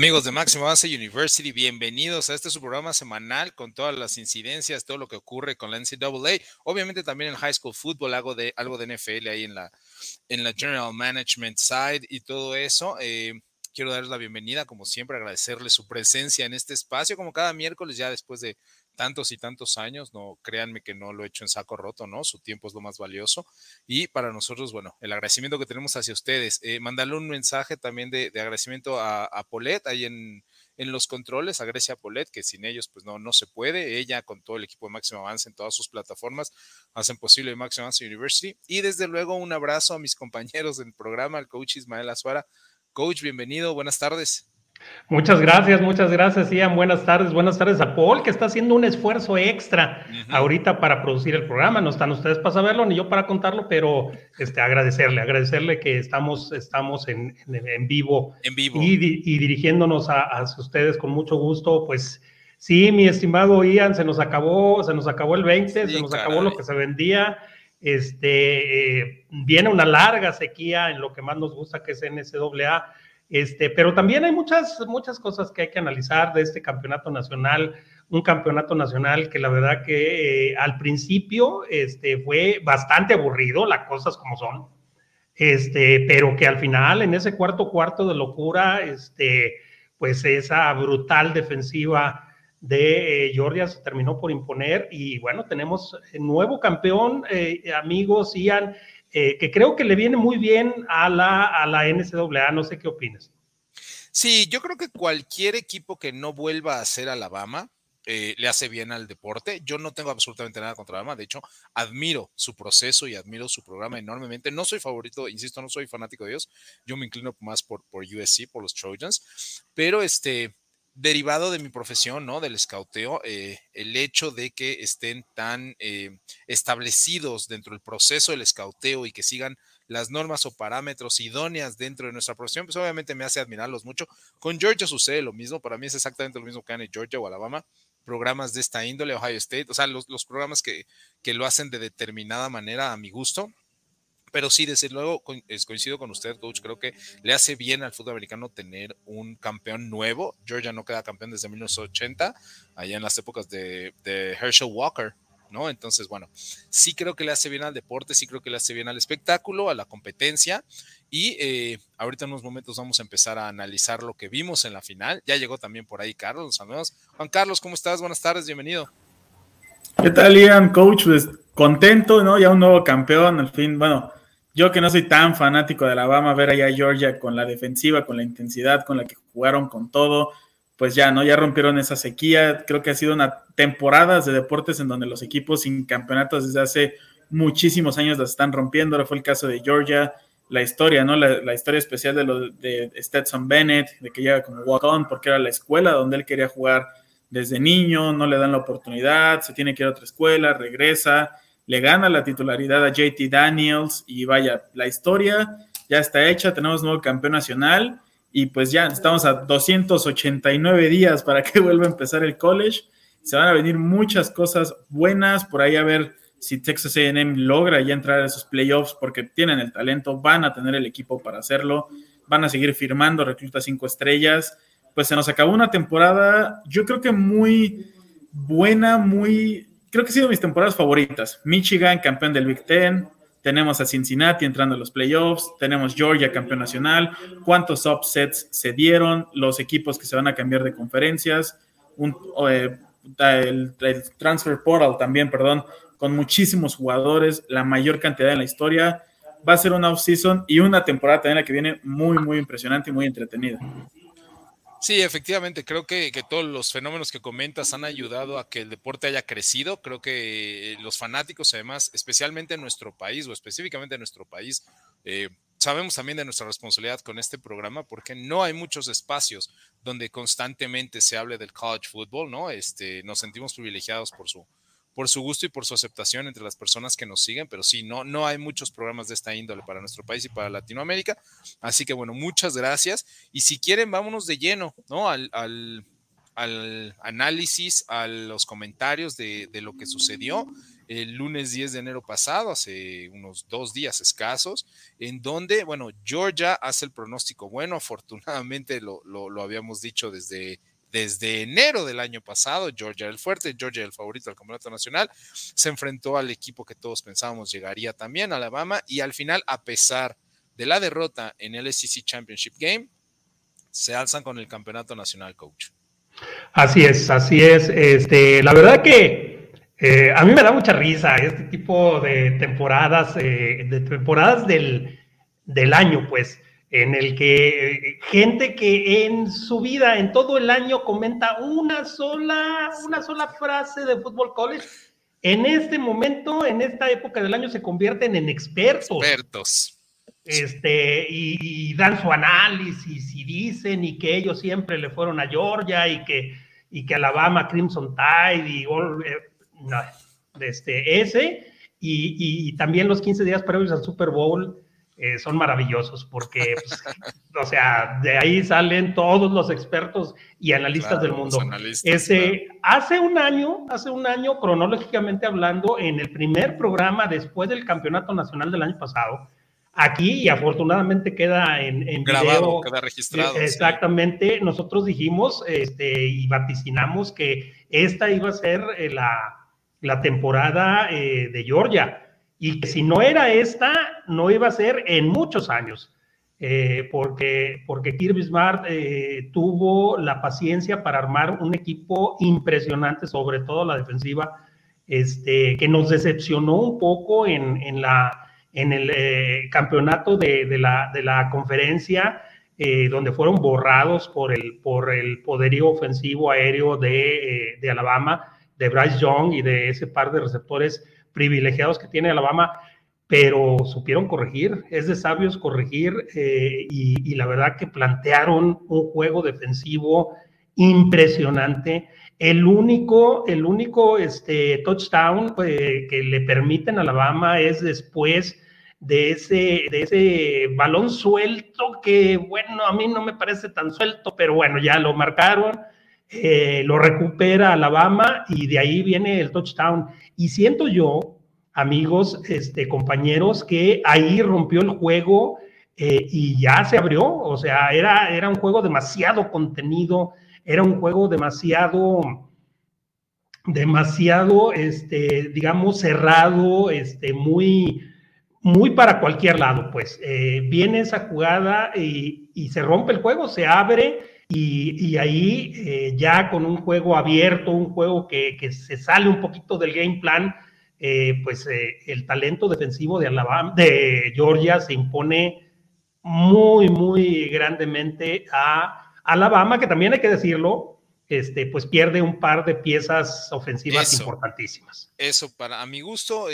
Amigos de Máximo Avance University, bienvenidos a este su programa semanal con todas las incidencias, todo lo que ocurre con la NCAA. Obviamente también en High School Football, algo de, algo de NFL ahí en la, en la General Management Side y todo eso. Eh, quiero darles la bienvenida, como siempre, agradecerles su presencia en este espacio, como cada miércoles, ya después de tantos y tantos años, no créanme que no lo he hecho en saco roto, ¿no? Su tiempo es lo más valioso. Y para nosotros, bueno, el agradecimiento que tenemos hacia ustedes. Eh, mandarle un mensaje también de, agradecimiento a, a Polet ahí en, en los controles, a Grecia Polet, que sin ellos pues no, no se puede. Ella con todo el equipo de Máximo Avance en todas sus plataformas hacen posible Máximo Avance University. Y desde luego un abrazo a mis compañeros del programa, al coach Ismael Azuara. Coach, bienvenido, buenas tardes. Muchas gracias, muchas gracias, Ian. Buenas tardes, buenas tardes a Paul, que está haciendo un esfuerzo extra ahorita para producir el programa. No están ustedes para saberlo ni yo para contarlo, pero este, agradecerle, agradecerle que estamos, estamos en, en, vivo, en vivo. Y, y dirigiéndonos a, a, ustedes con mucho gusto. Pues sí, mi estimado Ian, se nos acabó, se nos acabó el 20, se nos acabó lo que se vendía. Este, eh, viene una larga sequía en lo que más nos gusta, que es NCAA este, pero también hay muchas, muchas cosas que hay que analizar de este campeonato nacional, un campeonato nacional que la verdad que eh, al principio este, fue bastante aburrido, las cosas como son, este, pero que al final en ese cuarto cuarto de locura, este, pues esa brutal defensiva de eh, Georgia se terminó por imponer y bueno, tenemos nuevo campeón, eh, amigos, Ian, eh, que creo que le viene muy bien a la, a la NCAA. No sé qué opinas. Sí, yo creo que cualquier equipo que no vuelva a ser Alabama eh, le hace bien al deporte. Yo no tengo absolutamente nada contra Alabama. De hecho, admiro su proceso y admiro su programa enormemente. No soy favorito, insisto, no soy fanático de ellos. Yo me inclino más por, por USC, por los Trojans. Pero este, derivado de mi profesión, ¿no? Del escauteo, eh, el hecho de que estén tan eh, establecidos dentro del proceso del escauteo y que sigan las normas o parámetros idóneas dentro de nuestra profesión, pues obviamente me hace admirarlos mucho. Con Georgia sucede lo mismo, para mí es exactamente lo mismo que en Georgia o Alabama, programas de esta índole, Ohio State, o sea, los, los programas que, que lo hacen de determinada manera a mi gusto, pero sí, desde luego coincido con usted, coach. Creo que le hace bien al fútbol americano tener un campeón nuevo. Georgia no queda campeón desde 1980, allá en las épocas de, Herschel Walker, ¿no? Entonces, bueno, sí creo que le hace bien al deporte, sí creo que le hace bien al espectáculo, a la competencia. Y eh, ahorita en unos momentos vamos a empezar a analizar lo que vimos en la final. Ya llegó también por ahí Carlos. Juan Carlos, ¿cómo estás? Buenas tardes, bienvenido. ¿Qué tal, Ian? Coach, pues contento, ¿no? Ya un nuevo campeón, al fin, bueno yo que no soy tan fanático de Alabama, ver allá a Georgia con la defensiva, con la intensidad con la que jugaron, con todo, pues ya, ¿no? Ya rompieron esa sequía. Creo que ha sido una temporada de deportes en donde los equipos sin campeonatos desde hace muchísimos años las están rompiendo. Ahora fue el caso de Georgia, la historia, ¿no? La, historia especial de, lo, de Stetson Bennett, de que llega como walk-on porque era la escuela donde él quería jugar desde niño, no le dan la oportunidad, se tiene que ir a otra escuela, regresa le gana la titularidad a JT Daniels y vaya, la historia ya está hecha, tenemos nuevo campeón nacional y pues ya estamos a 289 días para que vuelva a empezar el college. Se van a venir muchas cosas buenas, por ahí a ver si Texas AM logra ya entrar a esos playoffs porque tienen el talento, van a tener el equipo para hacerlo, van a seguir firmando reclutas cinco estrellas. Pues se nos acabó una temporada, yo creo que muy buena, muy creo que ha sido mis temporadas favoritas. Michigan, campeón del Big Ten. Tenemos a Cincinnati entrando a los playoffs. Tenemos Georgia, campeón nacional. ¿Cuántos upsets se dieron? Los equipos que se van a cambiar de conferencias. Eh, el, transfer portal también, perdón, con muchísimos jugadores, la mayor cantidad en la historia. Va a ser una off-season y una temporada también la que viene muy, muy impresionante y muy entretenida. Sí, efectivamente, creo que, todos los fenómenos que comentas han ayudado a que el deporte haya crecido. Creo que los fanáticos, además, especialmente en nuestro país o específicamente en nuestro país, eh, sabemos también de nuestra responsabilidad con este programa porque no hay muchos espacios donde constantemente se hable del college football, ¿no? Este, nos sentimos privilegiados por su, por su gusto y por su aceptación entre las personas que nos siguen, pero sí, no, no hay muchos programas de esta índole para nuestro país y para Latinoamérica. Así que bueno, muchas gracias. Y si quieren, vámonos de lleno, ¿no? Al, al, análisis, a los comentarios de, lo que sucedió. el lunes 10 de enero pasado, hace unos dos días escasos, en donde, bueno, Georgia hace el pronóstico bueno, afortunadamente lo, lo, habíamos dicho desde desde enero del año pasado, Georgia el fuerte, Georgia el favorito del campeonato nacional, se enfrentó al equipo que todos pensábamos llegaría también, Alabama, y al final, a pesar de la derrota en el SEC Championship Game, se alzan con el campeonato nacional, coach. Así es, así es. Este, la verdad que eh, a mí me da mucha risa este tipo de temporadas, eh, de temporadas del, del, año, pues, en el que eh, gente que en su vida, en todo el año, comenta una sola, una sola frase de fútbol college, en este momento, en esta época del año, se convierten en expertos. Expertos este, y, dan su análisis y dicen y que ellos siempre le fueron a Georgia y que, y que Alabama Crimson Tide y eh, este, ese y, también los 15 días previos al Super Bowl eh, son maravillosos porque, pues, o sea, de ahí salen todos los expertos y analistas del mundo. Ese, Hace un año, hace un año, cronológicamente hablando, en el primer programa después del Campeonato Nacional del año pasado, aquí y afortunadamente queda en, grabado, queda registrado. Exactamente, nosotros dijimos este, y vaticinamos que esta iba a ser eh, la, temporada eh, de Georgia y que si no era esta, no iba a ser en muchos años. Eh, porque, porque Kirby Smart tuvo la paciencia para armar un equipo impresionante, sobre todo la defensiva, este, que nos decepcionó un poco en, en la, en el eh, campeonato de, la, conferencia, eh, donde fueron borrados por el, por el poderío ofensivo aéreo de, eh, Alabama, de Bryce Young y de ese par de receptores privilegiados que tiene Alabama, pero supieron corregir, es de sabios corregir y, la verdad que plantearon un juego defensivo impresionante. El único, el único este, touchdown que le permiten a Alabama es después de ese, de ese balón suelto que, bueno, a mí no me parece tan suelto, pero bueno, ya lo marcaron, eh, lo recupera Alabama y de ahí viene el touchdown. Y siento yo, amigos, este, compañeros, que ahí rompió el juego eh, y ya se abrió, o sea, era, era un juego demasiado contenido, era un juego demasiado demasiado, este, digamos, cerrado, este, muy, muy para cualquier lado, pues. Eh, viene esa jugada y, se rompe el juego, se abre y, ahí eh, ya con un juego abierto, un juego que, se sale un poquito del game plan, eh, pues el talento defensivo de, Alabama, de Georgia se impone muy, muy grandemente a Alabama, que también hay que decirlo, este, pues pierde un par de piezas ofensivas importantísimas. Eso, para a mi gusto,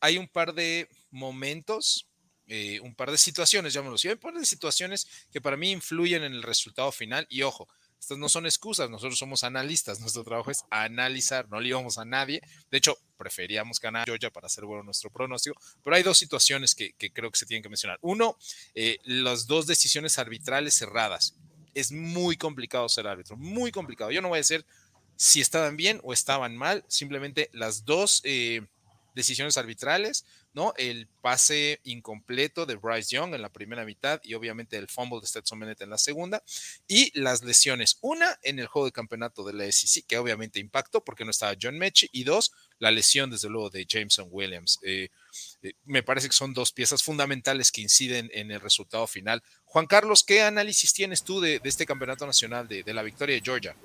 hay un par de momentos, eh, un par de situaciones, llámalo así, un par de situaciones que para mí influyen en el resultado final. Y ojo, estas no son excusas, nosotros somos analistas, nuestro trabajo es analizar, no le íbamos a nadie. De hecho, preferíamos ganar Georgia para hacer bueno nuestro pronóstico, pero hay dos situaciones que, creo que se tienen que mencionar. Uno, eh, las dos decisiones arbitrales cerradas. Es muy complicado ser árbitro, muy complicado. Yo no voy a decir si estaban bien o estaban mal, simplemente las dos eh, decisiones arbitrales ¿no? El pase incompleto de Bryce Young en la primera mitad y obviamente el fumble de Stetson Bennett en la segunda y las lesiones. Una en el juego de campeonato de la SEC, que obviamente impactó porque no estaba John Mechie y dos, la lesión desde luego de Jameson Williams. Eh, eh, me parece que son dos piezas fundamentales que inciden en el resultado final. Juan Carlos, ¿qué análisis tienes tú de, este campeonato nacional, de, de la victoria de Georgia?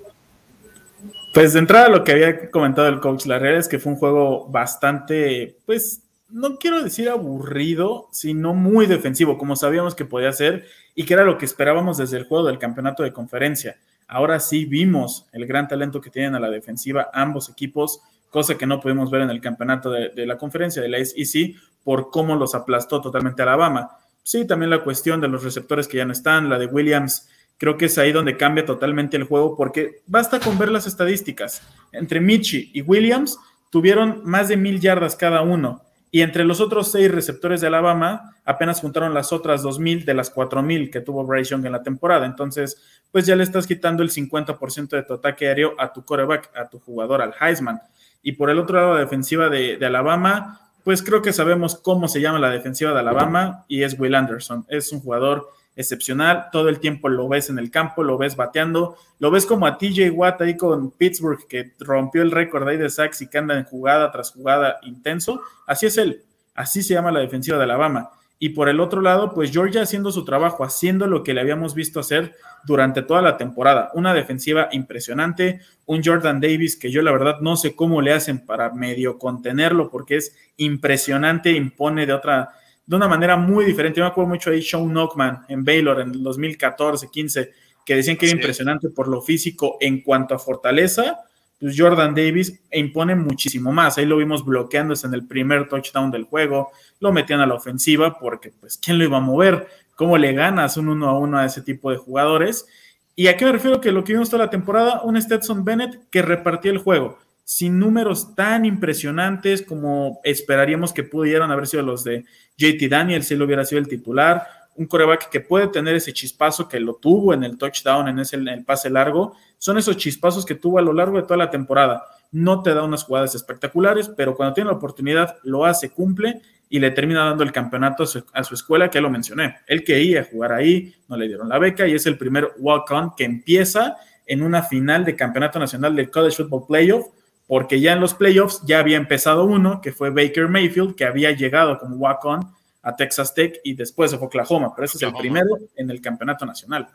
Pues de entrada lo que había comentado el coach, la realidad es que fue un juego bastante, pues no quiero decir aburrido, sino muy defensivo, como sabíamos que podía ser y que era lo que esperábamos desde el juego del campeonato de conferencia. Ahora sí vimos el gran talento que tienen a la defensiva ambos equipos, cosa que no pudimos ver en el campeonato de, la conferencia de la SEC por cómo los aplastó totalmente Alabama. Sí, también la cuestión de los receptores que ya no están, la de Williams, creo que es ahí donde cambia totalmente el juego porque basta con ver las estadísticas. Entre Michi y Williams tuvieron más de mil yardas cada uno y entre los otros seis receptores de Alabama, apenas juntaron las otras 2.000 de las 4.000 que tuvo Bryce Young en la temporada. Entonces, pues ya le estás quitando el 50% de tu ataque aéreo a tu coreback, a tu jugador, al Heisman. Y por el otro lado, la defensiva de, de Alabama, pues creo que sabemos cómo se llama la defensiva de Alabama y es Will Anderson. Es un jugador excepcional, todo el tiempo lo ves en el campo, lo ves bateando, lo ves como a TJ Watt ahí con Pittsburgh que rompió el récord ahí de sacks y que anda en jugada tras jugada intenso, así es él, así se llama la defensiva de Alabama. Y por el otro lado, pues Georgia haciendo su trabajo, haciendo lo que le habíamos visto hacer durante toda la temporada. Una defensiva impresionante, un Jordan Davis que yo la verdad no sé cómo le hacen para medio contenerlo porque es impresionante, impone de otra, de una manera muy diferente. Yo me acuerdo mucho ahí Sean Knockman en Baylor en el 2014, 15, que decían que era impresionante por lo físico en cuanto a fortaleza. Pues Jordan Davis impone muchísimo más. Ahí lo vimos bloqueándose en el primer touchdown del juego. Lo metían a la ofensiva porque, pues, ¿quién lo iba a mover? ¿Cómo le ganas un uno a uno a ese tipo de jugadores? ¿Y a qué me refiero que lo que vimos toda la temporada? Un Stetson Bennett que repartía el juego sin números tan impresionantes como esperaríamos que pudieran haber sido los de JT Daniel si él hubiera sido el titular, un coreback que puede tener ese chispazo que lo tuvo en el touchdown, en, ese, el pase largo, son esos chispazos que tuvo a lo largo de toda la temporada. No te da unas jugadas espectaculares, pero cuando tiene la oportunidad lo hace, cumple y le termina dando el campeonato a su, a su escuela, que lo mencioné. Él quería jugar ahí, no le dieron la beca y es el primer walk-on que empieza en una final de campeonato nacional del College Football Playoff porque ya en los playoffs ya había empezado uno, que fue Baker Mayfield, que había llegado como walk-on a Texas Tech y después de Oklahoma, pero ese es el primero en el campeonato nacional.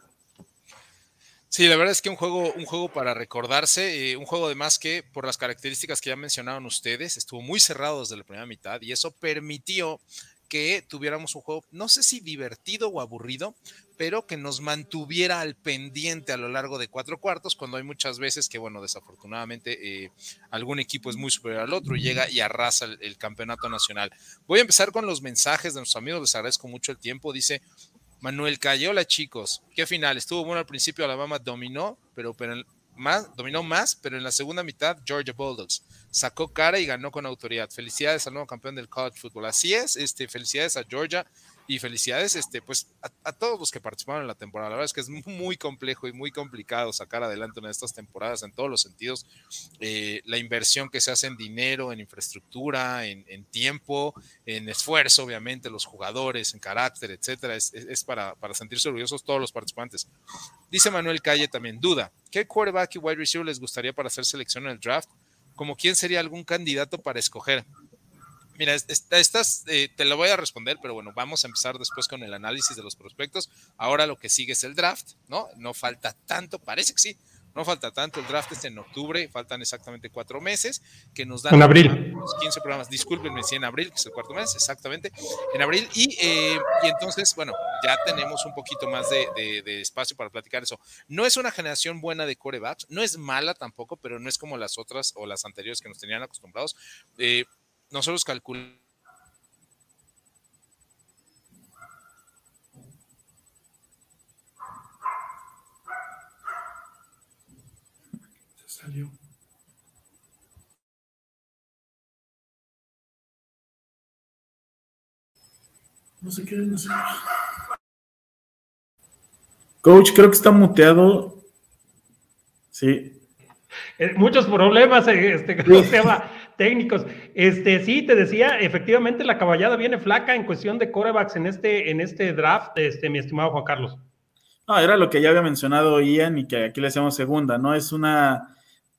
Sí, la verdad es que un juego, un juego para recordarse, eh, un juego además que por las características que ya mencionaron ustedes, estuvo muy cerrado desde la primera mitad y eso permitió que tuviéramos un juego, no sé si divertido o aburrido, pero que nos mantuviera al pendiente a lo largo de cuatro cuartos, cuando hay muchas veces que, bueno, desafortunadamente eh, algún equipo es muy superior al otro y llega y arrasa el, campeonato nacional. Voy a empezar con los mensajes de nuestros amigos, les agradezco mucho el tiempo. Dice Manuel Calle, hola chicos, qué final, estuvo bueno al principio, Alabama dominó, pero, pero más, dominó más, pero en la segunda mitad Georgia Bulldogs sacó cara y ganó con autoridad. Felicidades al nuevo campeón del college football. Así es, este, felicidades a Georgia y felicidades este, pues, a, todos los que participaron en la temporada. La verdad es que es muy complejo y muy complicado sacar adelante una de estas temporadas en todos los sentidos. Eh, la inversión que se hace en dinero, en infraestructura, en, tiempo, en esfuerzo, obviamente, los jugadores, en carácter, etcétera, es, para, para, sentirse orgullosos todos los participantes. Dice Manuel Calle también, duda, ¿qué quarterback y wide receiver les gustaría para hacer selección en el draft? ¿Como quién sería algún candidato para escoger? Mira, estas eh, te lo voy a responder, pero bueno, vamos a empezar después con el análisis de los prospectos. Ahora lo que sigue es el draft, ¿no? No falta tanto, parece que sí, no falta tanto. El draft es en octubre, faltan exactamente cuatro meses que nos dan. En abril. Los 15 programas, discúlpenme, sí, en abril, que es el cuarto mes, exactamente, en abril. Y, eh, y entonces, bueno, ya tenemos un poquito más de, de, espacio para platicar eso. No es una generación buena de corebacks, no es mala tampoco, pero no es como las otras o las anteriores que nos tenían acostumbrados. Eh, nosotros calculamos salió. No sé qué, no sé. Coach, creo que está muteado. Sí. Eh, muchos problemas, eh, este, ¿cómo se llama? Técnicos. Este, sí, te decía, efectivamente la caballada viene flaca en cuestión de corebacks en este, en este draft, este, mi estimado Juan Carlos. No, era lo que ya había mencionado Ian y que aquí le hacemos segunda, ¿no? Es una,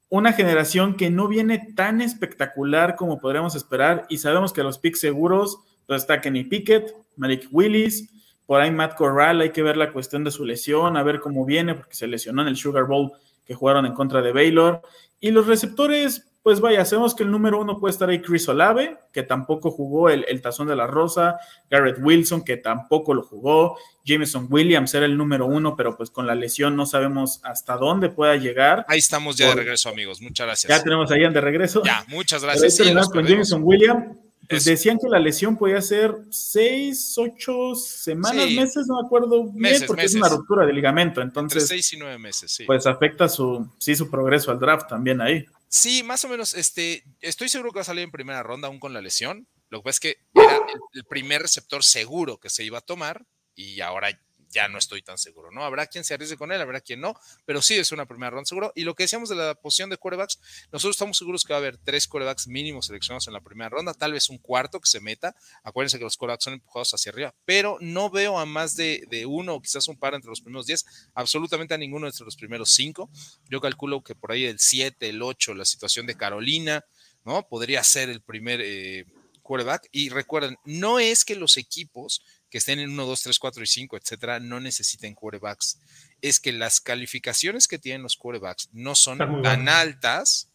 una generación que no viene tan espectacular como podríamos esperar y sabemos que los picks seguros, pues está Kenny Pickett, Malik Willis, por ahí Matt Corral, hay que ver la cuestión de su lesión, a ver cómo viene, porque se lesionó en el Sugar Bowl que jugaron en contra de Baylor. Y los receptores, pues vaya, sabemos que el número uno puede estar ahí Chris Olave, que tampoco jugó el, tazón de la rosa, Garrett Wilson, que tampoco lo jugó, Jameson Williams era el número uno, pero pues con la lesión no sabemos hasta dónde pueda llegar. Ahí estamos ya de regreso, amigos, muchas gracias. Ya tenemos a Ian de regreso. Ya, muchas gracias. Sí, con Jameson Williams, pues decían que la lesión podía ser seis, ocho semanas, meses, no me acuerdo bien, porque es una ruptura de ligamento. Entonces, Entre seis y nueve meses, sí. Pues afecta su, sí, su progreso al draft también ahí. Sí, más o menos, este, estoy seguro que va a salir en primera ronda aún con la lesión. Lo que pasa es que era el, primer receptor seguro que se iba a tomar y ahora ya no estoy tan seguro, ¿no? Habrá quien se arriesgue con él, habrá quien no, pero sí es una primera ronda seguro. Y lo que decíamos de la posición de quarterbacks, nosotros estamos seguros que va a haber tres quarterbacks mínimos seleccionados en la primera ronda, tal vez un cuarto que se meta. Acuérdense que los quarterbacks son empujados hacia arriba, pero no veo a más de, de uno o quizás un par entre los primeros diez, absolutamente a ninguno entre los primeros cinco. Yo calculo que por ahí el siete, el ocho, la situación de Carolina, ¿no? Podría ser el primer eh, quarterback. Y recuerden, no es que los equipos que estén en 1, 2, 3, 4 y 5, etcétera, no necesiten quarterbacks. Es que las calificaciones que tienen los quarterbacks no son tan altas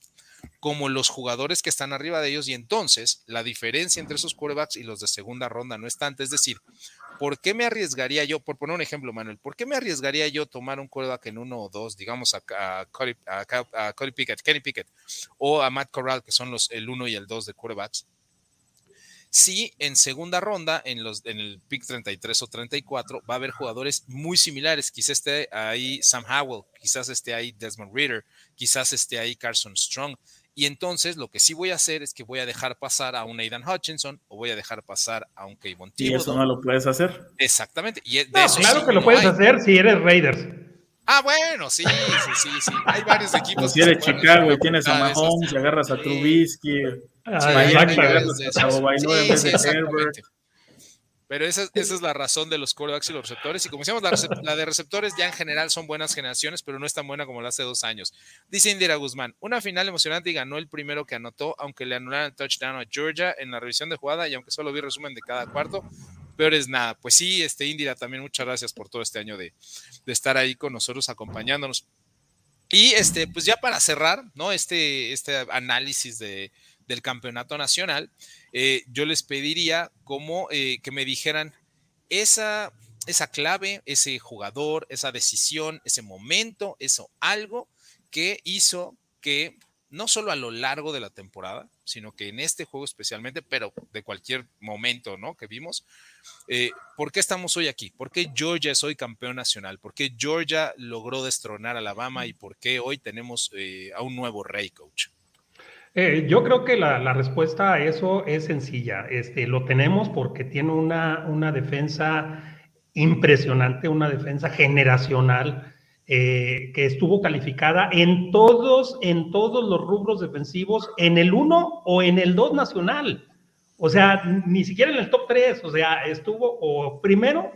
como los jugadores que están arriba de ellos y entonces la diferencia entre esos quarterbacks y los de segunda ronda no es tanta. Es decir, ¿por qué me arriesgaría yo, por poner un ejemplo, Manuel, ¿por qué me arriesgaría yo tomar un quarterback en uno o dos, digamos a, a, Cody, Pickett, Kenny Pickett o a Matt Corral, que son los el uno y el dos de quarterbacks? Sí en segunda ronda, en, los, en el pick 33 o 34, va a haber jugadores muy similares. Quizás esté ahí Sam Howell, quizás esté ahí Desmond Reader, quizás esté ahí Carson Strong. Y entonces lo que sí voy a hacer es que voy a dejar pasar a un Aidan Hutchinson o voy a dejar pasar a un Kayvon Y eso no lo puedes hacer. Exactamente. Y claro que lo puedes hacer si eres Raiders. Ah, bueno, sí, sí, sí, sí. Hay varios equipos. Si eres Chicago y tienes a Mahomes, y agarras a Trubisky. Pero esa, es la razón de los quarterbacks y los receptores. Y como decíamos, la, de receptores ya en general son buenas generaciones, pero no es tan buena como la hace dos años. Dice Indira Guzmán, una final emocionante y ganó el primero que anotó, aunque le anularon el touchdown a Georgia en la revisión de jugada y aunque solo vi resumen de cada cuarto, peor es nada. Pues sí, este Indira, también muchas gracias por todo este año de, de estar ahí con nosotros, acompañándonos. Y este, pues ya para cerrar, ¿no? Este, este análisis de, del campeonato nacional, eh, yo les pediría como eh, que me dijeran esa, esa clave, ese jugador, esa decisión, ese momento, eso, algo que hizo que no solo a lo largo de la temporada, sino que en este juego especialmente, pero de cualquier momento, ¿no? Que vimos, eh, ¿por qué estamos hoy aquí? ¿Por qué Georgia es hoy campeón nacional? ¿Por qué Georgia logró destronar a Alabama y por qué hoy tenemos a un nuevo rey coach? Eh, yo creo que la, respuesta a eso es sencilla. Este, lo tenemos porque tiene una, una defensa impresionante, una defensa generacional eh, que estuvo calificada en todos, en todos los rubros defensivos, en el 1 o en el 2 nacional. O sea, ni siquiera en el top 3, o sea, estuvo o primero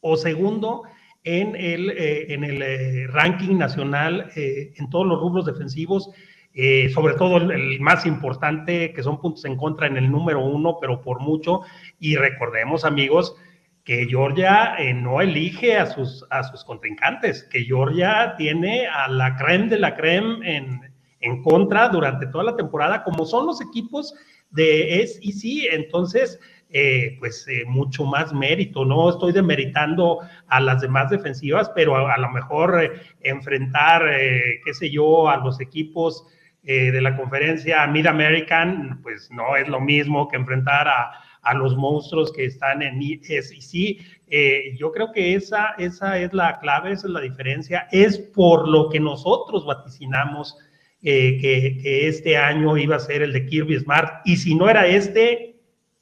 o segundo en el, eh, en el ranking nacional en todos los rubros defensivos eh, sobre todo el, más importante, que son puntos en contra en el número uno, pero por mucho. Y recordemos, amigos, que Georgia eh, no elige a sus, a sus contrincantes, que Georgia tiene a la creme de la creme en, en contra durante toda la temporada, como son los equipos de SEC. Entonces, eh, pues mucho más mérito. No estoy demeritando a las demás defensivas, pero a, a lo mejor enfrentar, qué sé yo, a los equipos eh, de la conferencia Mid American, pues no es lo mismo que enfrentar a, a los monstruos que están en SEC. Eh, yo creo que esa, esa es la clave, esa es la diferencia. Es por lo que nosotros vaticinamos eh, que, que, este año iba a ser el de Kirby Smart. Y si no era este,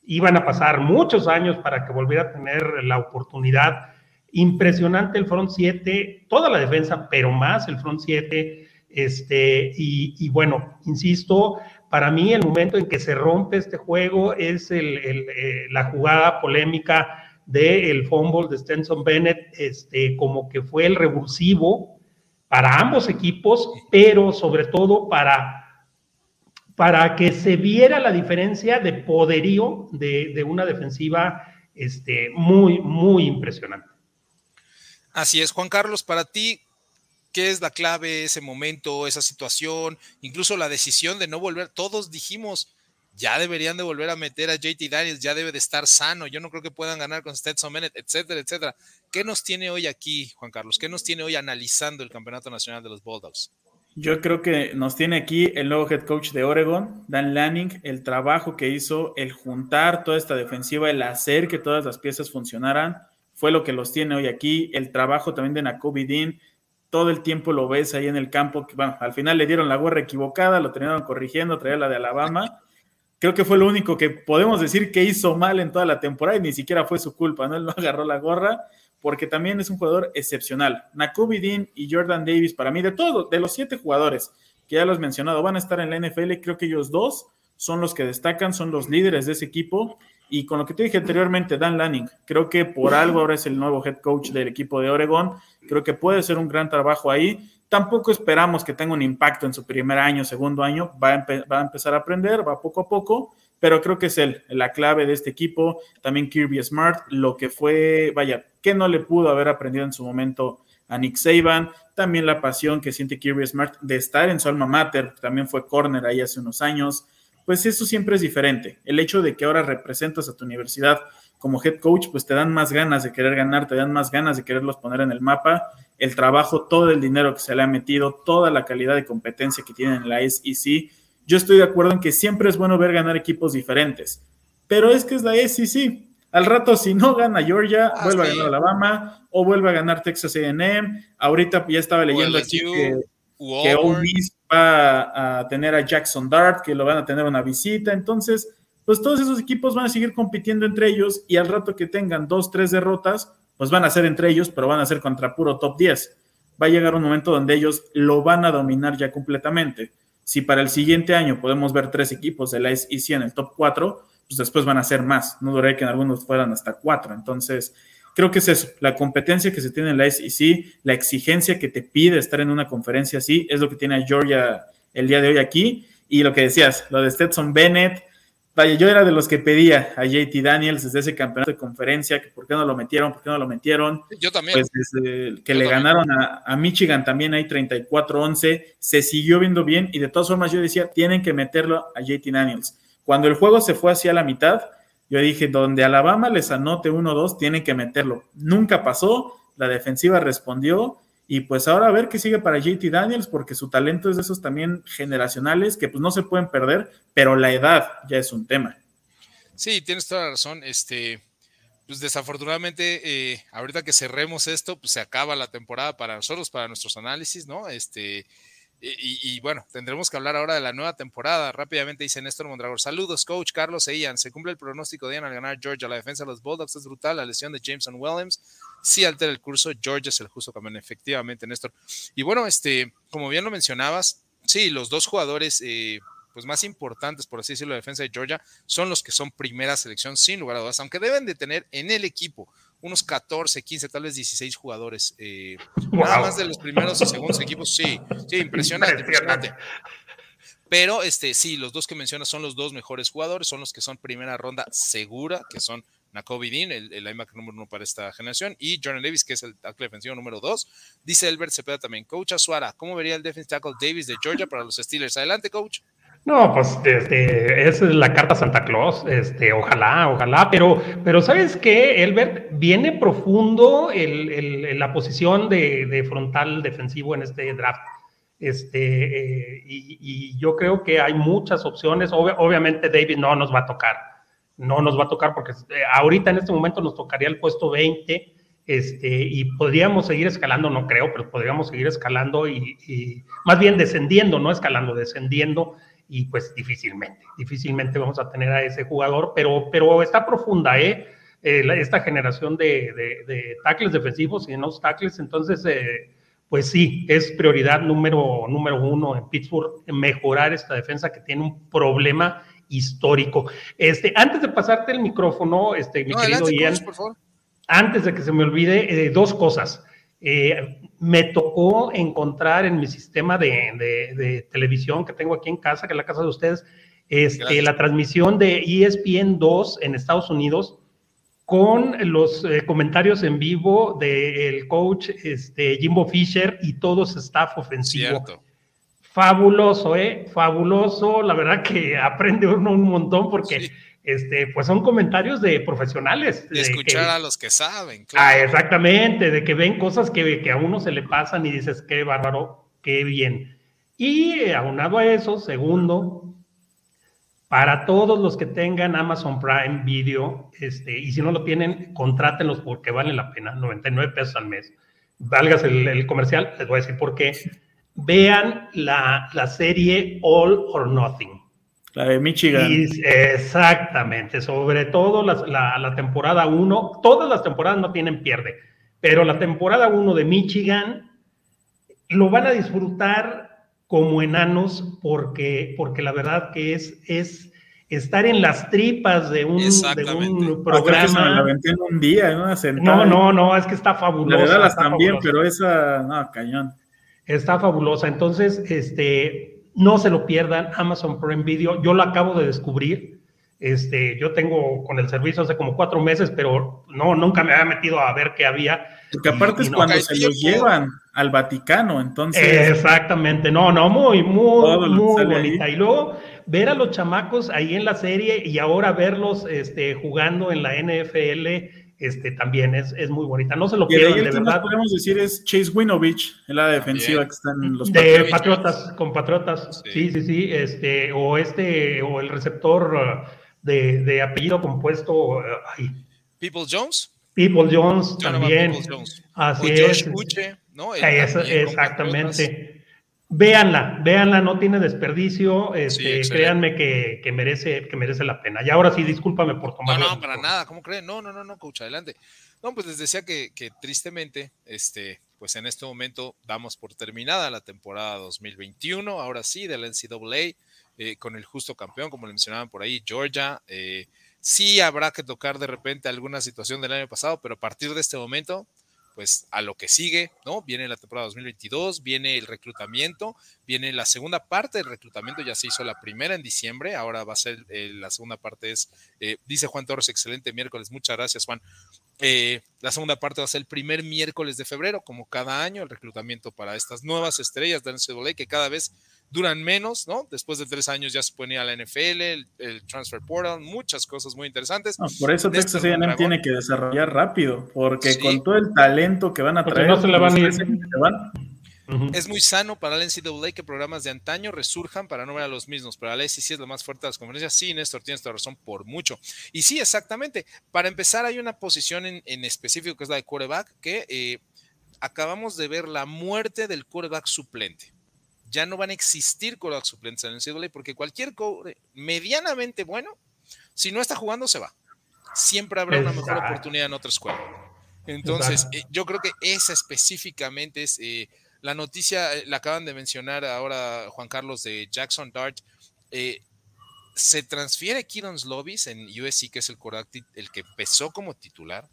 iban a pasar muchos años para que volviera a tener la oportunidad. Impresionante el front 7, toda la defensa, pero más el front 7 este, y, bueno, insisto, para mí el momento en que se rompe este juego es eh, la jugada polémica del fumble de Stenson Bennett, este, como que fue el revulsivo para ambos equipos, pero sobre todo para, para que se viera la diferencia de poderío de, una defensiva este, muy, muy impresionante. Así es, Juan Carlos, para ti, qué es la clave, ese momento, esa situación, incluso la decisión de no volver. Todos dijimos, ya deberían de volver a meter a JT Daniels, ya debe de estar sano, yo no creo que puedan ganar con Stetson Bennett, etcétera, etcétera. ¿Qué nos tiene hoy aquí, Juan Carlos? ¿Qué nos tiene hoy analizando el Campeonato Nacional de los Bulldogs? Yo creo que nos tiene aquí el nuevo head coach de Oregon, Dan Lanning, el trabajo que hizo, el juntar toda esta defensiva, el hacer que todas las piezas funcionaran, fue lo que los tiene hoy aquí. El trabajo también de Nakobe Dean, todo el tiempo lo ves ahí en el campo. Bueno, al final le dieron la gorra equivocada, lo terminaron corrigiendo, traía la de Alabama, creo que fue lo único que podemos decir que hizo mal en toda la temporada y ni siquiera fue su culpa, ¿no? Él no agarró la gorra porque también es un jugador excepcional. Nakobe Dean y Jordan Davis, para mí, de todos, de los siete jugadores que ya los he mencionado, van a estar en la NFL, creo que ellos dos son los que destacan, son los líderes de ese equipo. Y con lo que te dije anteriormente, Dan Lanning, creo que por algo ahora es el nuevo head coach del equipo de Oregon, creo que puede ser un gran trabajo ahí. Tampoco esperamos que tenga un impacto en su primer año, segundo año, va a, va a empezar a aprender, va poco a poco, pero creo que es él, la clave de este equipo. También Kirby Smart, lo que fue, vaya, que no le pudo haber aprendido en su momento a Nick Saban, también la pasión que siente Kirby Smart de estar en su alma mater, también fue corner ahí hace unos años, pues eso siempre es diferente. El hecho de que ahora representas a tu universidad como head coach, pues te dan más ganas de querer ganar, te dan más ganas de quererlos poner en el mapa. El trabajo, todo el dinero que se le ha metido, toda la calidad de competencia que tienen en la SEC. Yo estoy de acuerdo en que siempre es bueno ver ganar equipos diferentes, pero es que es la SEC. Al rato, si no gana Georgia, ah, vuelve a ganar Alabama o vuelve a ganar Texas AM. Ahorita ya estaba leyendo aquí que, que va a tener a Jackson Dart, que lo van a tener una visita. Entonces, pues todos esos equipos van a seguir compitiendo entre ellos y al rato que tengan dos, tres derrotas, pues van a ser entre ellos, pero van a ser contra puro top 10. Va a llegar un momento donde ellos lo van a dominar ya completamente. Si para el siguiente año podemos ver tres equipos de la SEC en el top 4, pues después van a ser más. No duraría que en algunos fueran hasta cuatro. Entonces, creo que es eso, la competencia que se tiene en la SEC, la exigencia que te pide estar en una conferencia así, es lo que tiene a Georgia el día de hoy aquí. Y lo que decías, lo de Stetson Bennett, vaya, yo era de los que pedía a JT Daniels desde ese campeonato de conferencia, que por qué no lo metieron, por qué no lo metieron. Yo también. Pues que le ganaron a, a, Michigan también ahí 34-11, se siguió viendo bien y de todas formas yo decía, tienen que meterlo a JT Daniels. Cuando el juego se fue hacia la mitad, yo dije, donde Alabama les anote 1-2, tienen que meterlo. Nunca pasó, la defensiva respondió y pues ahora a ver qué sigue para JT Daniels, porque su talento es de esos también generacionales que pues no se pueden perder, pero la edad ya es un tema. Sí, tienes toda la razón. Este, pues desafortunadamente, eh, ahorita que cerremos esto, pues se acaba la temporada para nosotros, para nuestros análisis, ¿no? Este, y, bueno, tendremos que hablar ahora de la nueva temporada. Rápidamente dice Néstor Mondragor. Saludos, coach Carlos e. Se cumple el pronóstico de Ian al ganar Georgia. La defensa de los Bulldogs es brutal. La lesión de Jameson Williams sí altera el curso. Georgia es el justo camino, efectivamente, Néstor. Y bueno, este, como bien lo mencionabas, sí, los dos jugadores eh, pues más importantes, por así decirlo, la defensa de Georgia, son los que son primera selección, sin lugar a dudas, aunque deben de tener en el equipo unos 14, 15, tal vez 16 jugadores. Eh, Nada más de los primeros y segundos equipos, sí, sí, impresionante, impresionante. Pero este, sí, los dos que mencionas son los dos mejores jugadores, son los que son primera ronda segura, que son Nakobe Dean, el, el número uno para esta generación, y Jordan Davis, que es el tackle defensivo número dos. Dice Elbert Cepeda también, Coach Azuara, ¿cómo vería el defensive tackle Davis de Georgia para los Steelers? Adelante, Coach. No, pues este, esa es la carta Santa Claus, este, ojalá, ojalá, pero, pero ¿sabes qué, Elbert? Viene profundo el, el, la posición de, de, frontal defensivo en este draft. Este, eh, y, yo creo que hay muchas opciones. obviamente David no nos va a tocar, no nos va a tocar porque eh, ahorita en este momento nos tocaría el puesto 20 este, y podríamos seguir escalando, no creo, pero podríamos seguir escalando y más bien descendiendo, no escalando, descendiendo y pues difícilmente, difícilmente vamos a tener a ese jugador, pero, pero está profunda, ¿eh? eh esta generación de, de, tackles defensivos y de no tackles, entonces, eh, pues sí, es prioridad número, número uno en Pittsburgh mejorar esta defensa que tiene un problema histórico. Este, antes de pasarte el micrófono, este, mi querido Ian, antes de que se me olvide, eh, dos cosas. Eh, me tocó encontrar en mi sistema de, televisión que tengo aquí en casa, que es la casa de ustedes, este, la transmisión de ESPN 2 en Estados Unidos con los eh, comentarios en vivo del coach este, Jimbo Fisher y todo su staff ofensivo. Fabuloso, ¿eh? Fabuloso. La verdad que aprende uno un montón porque este, pues son comentarios de profesionales. De, escuchar a los que saben. Ah, exactamente, de que ven cosas que, que, a uno se le pasan y dices, qué bárbaro, qué bien. Y aunado a eso, segundo, para todos los que tengan Amazon Prime Video, este, y si no lo tienen, contrátenlos porque vale la pena, 99 pesos al mes. Valgas el, el comercial, les voy a decir por qué. Vean la, la serie All or Nothing La de Michigan. exactamente, sobre todo la, la temporada 1, todas las temporadas no tienen pierde, pero la temporada 1 de Michigan lo van a disfrutar como enanos porque, porque la verdad que es, es estar en las tripas de un, de un programa. un día, ¿no? no, no, es que está fabulosa. La verdad también, pero esa, no, cañón. Está fabulosa. Entonces, este, no se lo pierdan, Amazon Prime Video. Yo lo acabo de descubrir. Este, yo tengo con el servicio hace como cuatro meses, pero no, nunca me había metido a ver qué había. Porque aparte es cuando se los llevan al Vaticano, entonces. Exactamente, no, no, muy, muy, muy bonita. Y luego ver a los chamacos ahí en la serie y ahora verlos este, jugando en la NFL, este, también es, es muy bonita. No se lo pierdan, de, de verdad. podemos decir es Chase Winovich, en la defensiva que están los De Patriotas, con Patriotas. Sí. sí, sí, Este, o este, o el receptor uh, de, de apellido compuesto. Uh, People Jones. People Jones también. Así es. ¿no? exactamente. Véanla, véanla, no tiene desperdicio, este, créanme que, merece, que merece la pena. Y ahora sí, discúlpame por tomar. No, no, para nada, ¿cómo creen? No, no, no, no, coach, adelante. No, pues les decía que, tristemente, este, pues en este momento damos por terminada la temporada 2021, ahora sí, del NCAA, eh, con el justo campeón, como le mencionaban por ahí, Georgia. Eh, sí habrá que tocar de repente alguna situación del año pasado, pero a partir de este momento, pues a lo que sigue, ¿no? Viene la temporada 2022, viene el reclutamiento, viene la segunda parte del reclutamiento, ya se hizo la primera en diciembre, ahora va a ser eh, la segunda parte es, eh, dice Juan Torres, excelente miércoles, muchas gracias Juan. Eh, la segunda parte va a ser el primer miércoles de febrero, como cada año, el reclutamiento para estas nuevas estrellas de NCAA que cada vez duran menos, ¿no? Después de tres años ya se puede ir a la NFL, el, Transfer Portal, muchas cosas muy interesantes. por eso Texas A&M tiene que desarrollar rápido, porque con todo el talento que van a traer, no se le van a ir. Es muy sano para la NCAA que programas de antaño resurjan para no ver a los mismos, pero la SEC es lo más fuerte de las conferencias. Sí, Néstor, tienes toda razón por mucho. Y sí, exactamente. Para empezar, hay una posición en, específico que es la de quarterback, que eh, acabamos de ver la muerte del quarterback suplente ya no van a existir quarterback suplentes en el NCAA porque cualquier cobre medianamente bueno, si no está jugando, se va. Siempre habrá una mejor oportunidad en otra escuela. Entonces, eh, yo creo que esa específicamente es eh, la noticia, eh, la acaban de mencionar ahora Juan Carlos de Jackson Dart. se transfiere Kieran Slovis en USC, que es el, el que empezó como titular.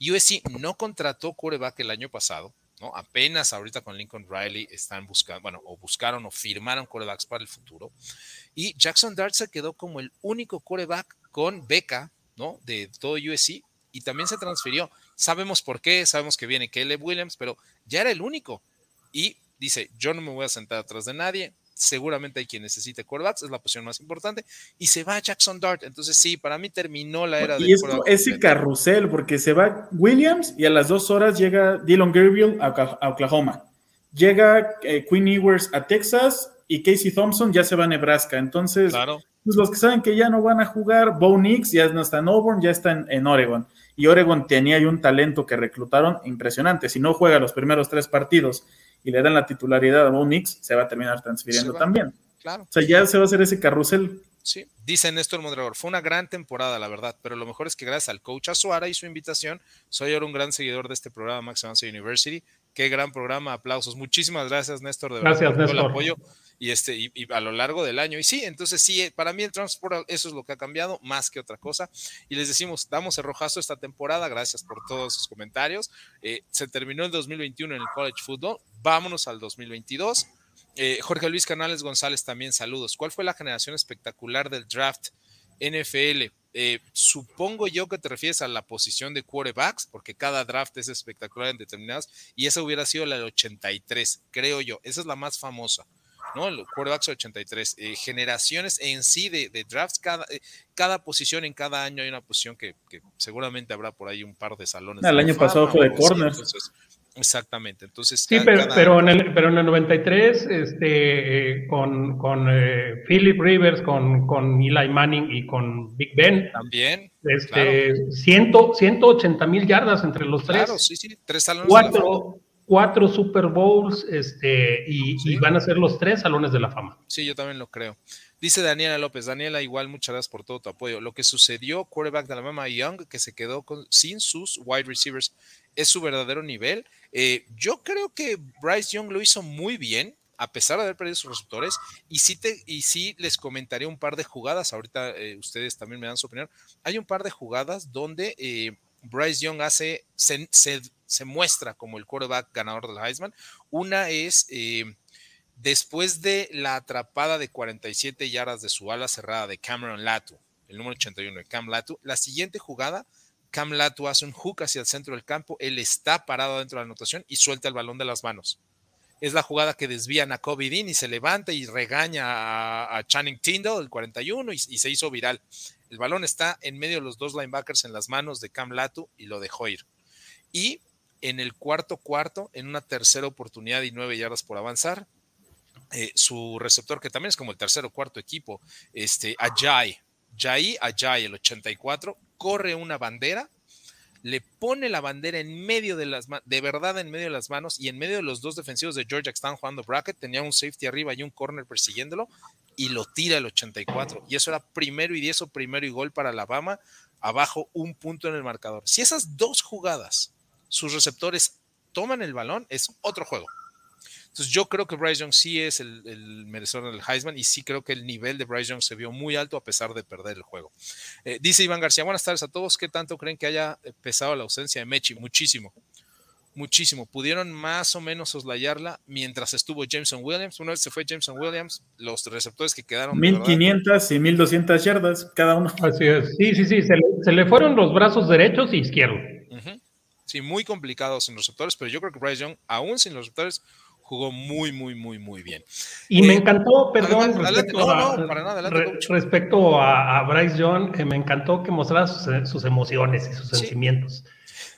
USC no contrató quarterback el año pasado Apenas ahorita con Lincoln Riley están buscando, bueno, o buscaron o firmaron corebacks para el futuro. Y Jackson Dart se quedó como el único coreback con beca, ¿no? De todo USC y también se transfirió. Sabemos por qué, sabemos que viene Caleb Williams, pero ya era el único. Y dice, yo no me voy a sentar atrás de nadie, seguramente hay quien necesite quarterbacks, es la posición más importante, y se va Jackson Dart. Entonces, sí, para mí terminó la era de. Y es ese carrusel, porque se va Williams y a las dos horas llega Dylan Gabriel a, Oklahoma. Llega eh, Quinn Ewers a Texas y Casey Thompson ya se va a Nebraska. Entonces, pues los que saben que ya no van a jugar, Bo Nix ya no está en Auburn, ya está en, en Oregon. Y Oregon tenía ahí un talento que reclutaron impresionante. Si no juega los primeros tres partidos y le dan la titularidad a Bonix, se va a terminar transfiriendo también. Claro. O sea, ya se va a hacer ese carrusel. Sí, dice Néstor Mondragor, fue una gran temporada, la verdad, pero lo mejor es que gracias al coach Azuara y su invitación, soy ahora un gran seguidor de este programa Max University. Qué gran programa, aplausos. Muchísimas gracias, Néstor, de gracias, verdad, por el apoyo y, este, y, a lo largo del año. Y sí, entonces sí, para mí el transporte, eso es lo que ha cambiado más que otra cosa. Y les decimos, damos el rojazo esta temporada, gracias por todos sus comentarios. Eh, se terminó el 2021 en el college football, vámonos al 2022. Eh, Jorge Luis Canales González también saludos. ¿Cuál fue la generación espectacular del draft NFL? Eh, supongo yo que te refieres a la posición de quarterbacks, porque cada draft es espectacular en determinados, y esa hubiera sido la del 83, creo yo. Esa es la más famosa. ¿No? El quarterbacks 83. Eh, generaciones en sí de, drafts, cada, eh, cada posición en cada año hay una posición que, seguramente habrá por ahí un par de salones. El año pasado fue de corner. exactamente. Entonces, sí, pero, en el, pero en el 93, este, eh, con, con Philip Rivers, con, con Eli Manning y con Big Ben. También. Este, 180 mil yardas entre los tres. Claro, sí, sí, tres salones. Cuatro, cuatro Super Bowls este, y, van a ser los tres salones de la fama. Sí, yo también lo creo. Dice Daniela López, Daniela, igual muchas gracias por todo tu apoyo. Lo que sucedió, quarterback de la mama Young, que se quedó con, sin sus wide receivers, es su verdadero nivel. Eh, yo creo que Bryce Young lo hizo muy bien, a pesar de haber perdido sus receptores, y sí, te, y sí les comentaré un par de jugadas, ahorita eh, ustedes también me dan su opinión, hay un par de jugadas donde eh, Bryce Young hace, se, se, muestra como el quarterback ganador del Heisman. Una es eh, después de la atrapada de 47 yardas de su ala cerrada de Cameron Latu, el número 81 de Cam Latu, la siguiente jugada, Cam Latu hace un hook hacia el centro del campo, él está parado dentro de la anotación y suelta el balón de las manos. Es la jugada que desvían a Kobe Dean y se levanta y regaña a, Channing Tyndall, el 41, y, y se hizo viral. El balón está en medio de los dos linebackers en las manos de Cam Latu y lo dejó ir. Y en el cuarto cuarto, en una tercera oportunidad y nueve yardas por avanzar, eh, su receptor, que también es como el tercer o cuarto equipo, este, Ajay, Jai Ajay, el 84, corre una bandera, le pone la bandera en medio de las de verdad en medio de las manos y en medio de los dos defensivos de Georgia que estaban jugando bracket, tenía un safety arriba y un corner persiguiéndolo, y lo tira el 84. Y eso era primero y 10 o primero y gol para Alabama, abajo un punto en el marcador. Si esas dos jugadas, sus receptores toman el balón, es otro juego. Entonces yo creo que Bryce Young sí es el, merecedor del Heisman y sí creo que el nivel de Bryce Young se vio muy alto a pesar de perder el juego. Eh, dice Iván García, buenas tardes a todos. ¿Qué tanto creen que haya pesado la ausencia de Mechi? Muchísimo muchísimo. Pudieron más o menos soslayarla mientras estuvo Jameson Williams. Una vez se fue Jameson Williams, los receptores que quedaron. 1500 y 1200 yardas cada uno. Así es. Sí, sí, sí. Se le, fueron los brazos derechos y izquierdos. Sí, muy complicados sin receptores, pero yo creo que Bryce Young, aún sin los receptores, jugó muy, muy, muy, muy bien. Y me eh, encantó, perdón, respecto, a, Bryce Young, eh, me encantó que mostrara sus, emociones y sus sentimientos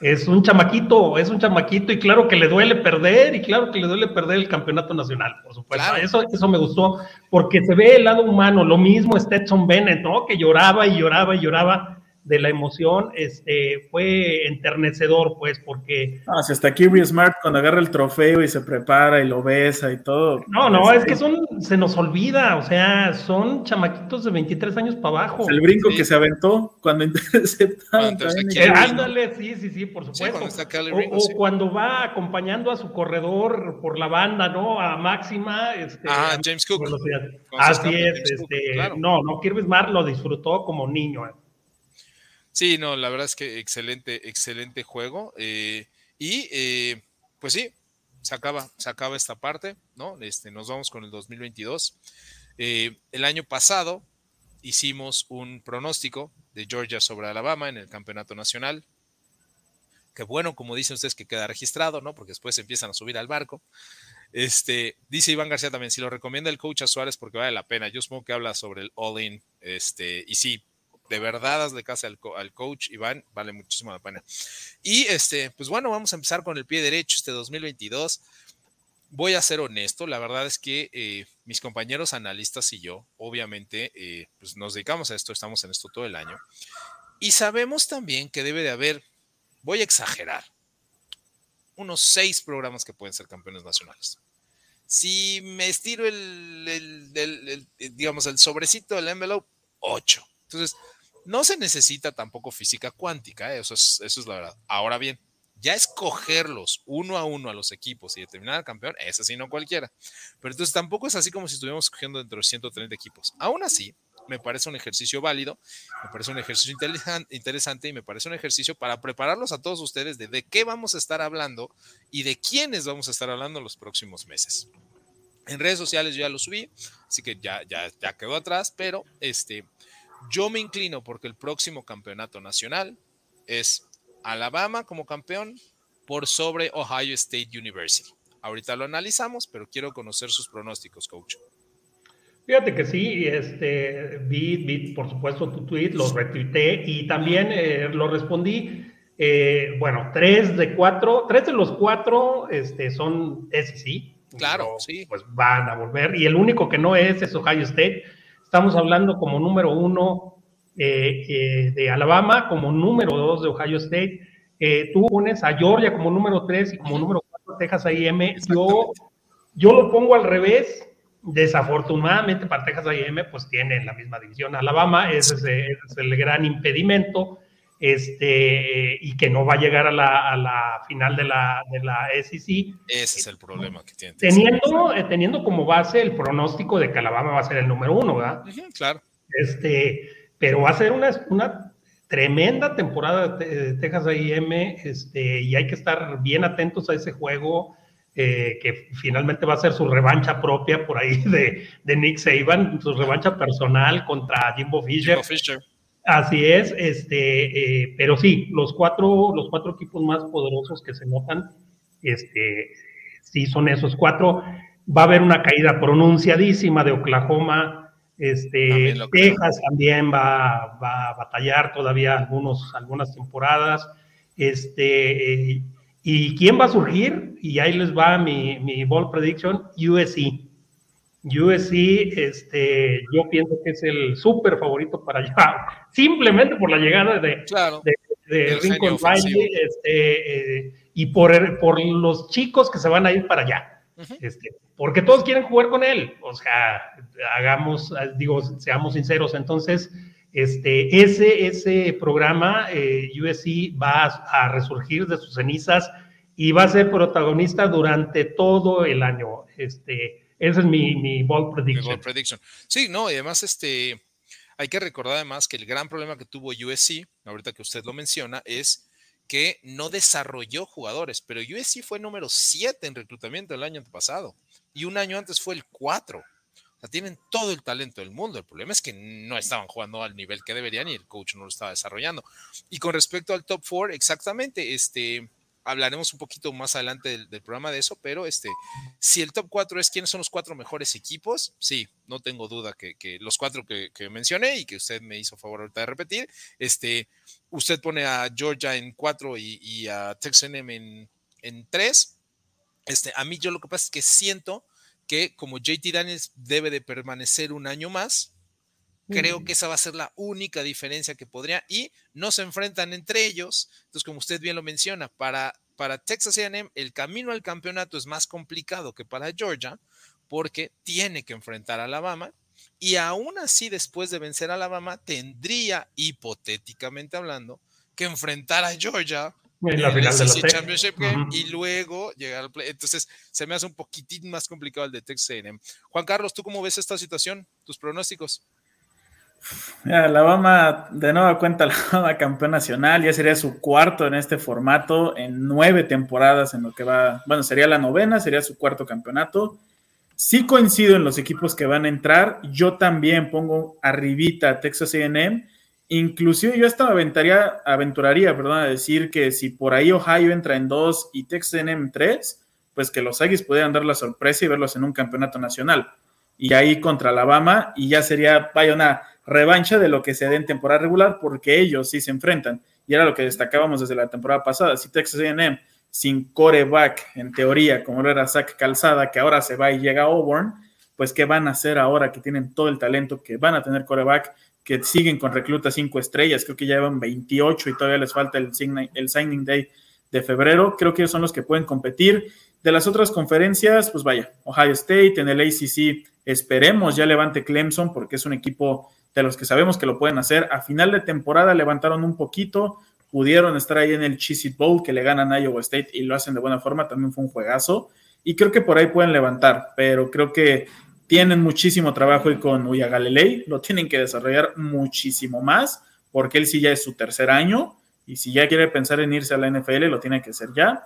es un chamaquito, es un chamaquito y claro que le duele perder y claro que le duele perder el campeonato nacional, por supuesto. Eso, eso me gustó porque se ve el lado humano, lo mismo Stetson Bennett, ¿no? Que lloraba y lloraba y lloraba de la emoción, este, fue enternecedor, pues, porque... Ah, si hasta Kirby Smart cuando agarra el trofeo y se prepara y lo besa y todo. No, no, es que son, se nos olvida, o sea, son chamaquitos de 23 años para abajo. El brinco que se aventó cuando interceptaron. Eh, ándale, sí, sí, sí, por supuesto. o, cuando va acompañando a su corredor por la banda, ¿no? A Máxima. Este, ah, James Cook. Así es, este, no, no, Kirby Smart lo disfrutó como niño. Sí, no, la verdad es que excelente, excelente juego. Eh, y eh, pues sí, se acaba, se acaba esta parte, ¿no? Este, nos vamos con el 2022. Eh, el año pasado hicimos un pronóstico de Georgia sobre Alabama en el campeonato nacional. Que bueno, como dicen ustedes, que queda registrado, ¿no? Porque después empiezan a subir al barco. Este, dice Iván García también, si lo recomienda el coach a Suárez porque vale la pena. Yo supongo que habla sobre el all-in, este, y sí, de verdad hazle caso al, al, coach Iván, vale muchísimo la pena. Y este, pues bueno, vamos a empezar con el pie derecho este 2022. Voy a ser honesto, la verdad es que eh, mis compañeros analistas y yo, obviamente, eh, pues nos dedicamos a esto, estamos en esto todo el año. Y sabemos también que debe de haber, voy a exagerar, unos seis programas que pueden ser campeones nacionales. Si me estiro el, el digamos, el sobrecito del envelope, ocho. Entonces, no se necesita tampoco física cuántica, ¿eh? eso, es, eso es la verdad. Ahora bien, ya escogerlos uno a uno a los equipos y determinar al campeón, es así, no cualquiera. Pero entonces tampoco es así como si estuviéramos escogiendo dentro de 130 equipos. Aún así, me parece un ejercicio válido, me parece un ejercicio interesante y me parece un ejercicio para prepararlos a todos ustedes de, de qué vamos a estar hablando y de quiénes vamos a estar hablando los próximos meses. En redes sociales yo ya lo subí, así que ya, ya quedó atrás, pero este, yo me inclino porque el próximo campeonato nacional es Alabama como campeón por sobre Ohio State University. Ahorita lo analizamos, pero quiero conocer sus pronósticos, coach. Fíjate que sí, este, vi, por supuesto tu tweet, lo retuiteé y también eh, lo respondí. Eh, bueno, tres de cuatro, tres de los cuatro este, son SEC. Claro, sí. Pues van a volver. Y el único que no es es Ohio State. Estamos hablando como número uno eh, eh, de Alabama, como número dos de Ohio State. tú pones a Georgia como número tres y como número cuatro Texas A&M. Yo, yo lo pongo al revés. Desafortunadamente para Texas A&M, pues tiene la misma división Alabama, ese es, el gran impedimento, este, y que no va a llegar a la, final de la, de la SEC. Ese es el problema que tiene. Teniendo, eh, teniendo como base el pronóstico de que Alabama va a ser el número uno, ¿verdad? claro. Este, pero va a ser una, una tremenda temporada de Texas A&M, este, y hay que estar bien atentos a ese juego eh, que finalmente va a ser su revancha propia por ahí de, de, Nick Saban, su revancha personal contra Jimbo Fisher. Así es, este, eh, pero sí, los cuatro, los cuatro equipos más poderosos que se notan, este, sí son esos cuatro. Va a haber una caída pronunciadísima de Oklahoma, este, Texas también va, va, a batallar todavía algunos, algunas temporadas. Este, eh, ¿Y quién va a surgir? Y ahí les va mi, mi ball prediction, USC. USC, este, yo pienso que es el súper favorito para allá, simplemente por la llegada de, de, Lincoln Riley este, eh, y por, por los chicos que se van a ir para allá. este, porque todos quieren jugar con él. O sea, hagamos, digo, seamos sinceros. Entonces, este, ese, ese programa, eh, USC, va a, resurgir de sus cenizas y va a ser protagonista durante todo el año. Este, ese es mi, mi bold prediction. prediction. Sí, no, y además, este, hay que recordar además que el gran problema que tuvo USC, ahorita que usted lo menciona, es que no desarrolló jugadores, pero USC fue número 7 en reclutamiento el año pasado y un año antes fue el 4 tienen todo el talento del mundo. El problema es que no estaban jugando al nivel que deberían y el coach no lo estaba desarrollando. Y con respecto al top four, exactamente, este, hablaremos un poquito más adelante del, programa de eso, pero este, si el top 4 es quiénes son los cuatro mejores equipos, sí, no tengo duda que, los cuatro que, mencioné y que usted me hizo favor ahorita de repetir, este, usted pone a Georgia en 4 y, a Texas en, en 3. Este, a mí yo lo que pasa es que siento que como JT Daniels debe de permanecer un año más, creo que esa va a ser la única diferencia que podría y no se enfrentan entre ellos. Entonces, como usted bien lo menciona, para, para Texas AM el camino al campeonato es más complicado que para Georgia porque tiene que enfrentar a Alabama y aún así después de vencer a Alabama tendría hipotéticamente hablando que enfrentar a Georgia en la final de la Championship y luego llegar al play. Entonces se me hace un poquitín más complicado el de Texas A&M. Juan Carlos, ¿tú cómo ves esta situación? ¿Tus pronósticos? La Alabama, de nueva cuenta, la Alabama campeón nacional, ya sería su cuarto en este formato, en nueve temporadas en lo que va, bueno, sería la novena, sería su cuarto campeonato. Sí coincido en los equipos que van a entrar, yo también pongo arribita a Texas A&M, Inclusive yo hasta aventaría, aventuraría, perdón, a decir que si por ahí Ohio entra en dos y Texas en tres, pues que los Aggies pudieran dar la sorpresa y verlos en un campeonato nacional. Y ahí contra Alabama, y ya sería, vaya, una revancha de lo que se dé en temporada regular, porque ellos sí se enfrentan. Y era lo que destacábamos desde la temporada pasada. Si Texas AM sin coreback, en teoría, como lo era Zach Calzada, que ahora se va y llega a Auburn, pues qué van a hacer ahora que tienen todo el talento que van a tener coreback que siguen con reclutas cinco estrellas, creo que ya llevan 28 y todavía les falta el, signing, el signing day de febrero, creo que ellos son los que pueden competir. De las otras conferencias, pues vaya, Ohio State, en el ACC esperemos ya levante Clemson porque es un equipo de los que sabemos que lo pueden hacer. A final de temporada levantaron un poquito, pudieron estar ahí en el Cheez Bowl que le ganan a Iowa State y lo hacen de buena forma, también fue un juegazo. Y creo que por ahí pueden levantar, pero creo que tienen muchísimo trabajo y con Uya Galilei lo tienen que desarrollar muchísimo más, porque él sí ya es su tercer año y si ya quiere pensar en irse a la NFL, lo tiene que hacer ya.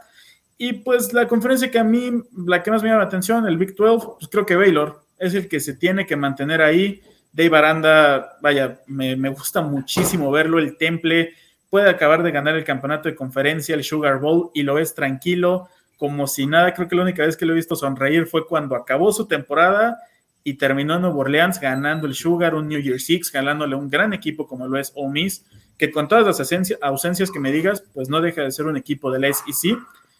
Y pues la conferencia que a mí, la que más me llama la atención, el Big 12, pues creo que Baylor es el que se tiene que mantener ahí. Dave Aranda, vaya, me, gusta muchísimo verlo, el temple puede acabar de ganar el campeonato de conferencia, el Sugar Bowl, y lo es tranquilo, como si nada. Creo que la única vez que lo he visto sonreír fue cuando acabó su temporada y terminó en Nuevo Orleans ganando el Sugar, un New Year Six, ganándole un gran equipo como lo es Ole Miss, que con todas las ausencias que me digas, pues no deja de ser un equipo de la SEC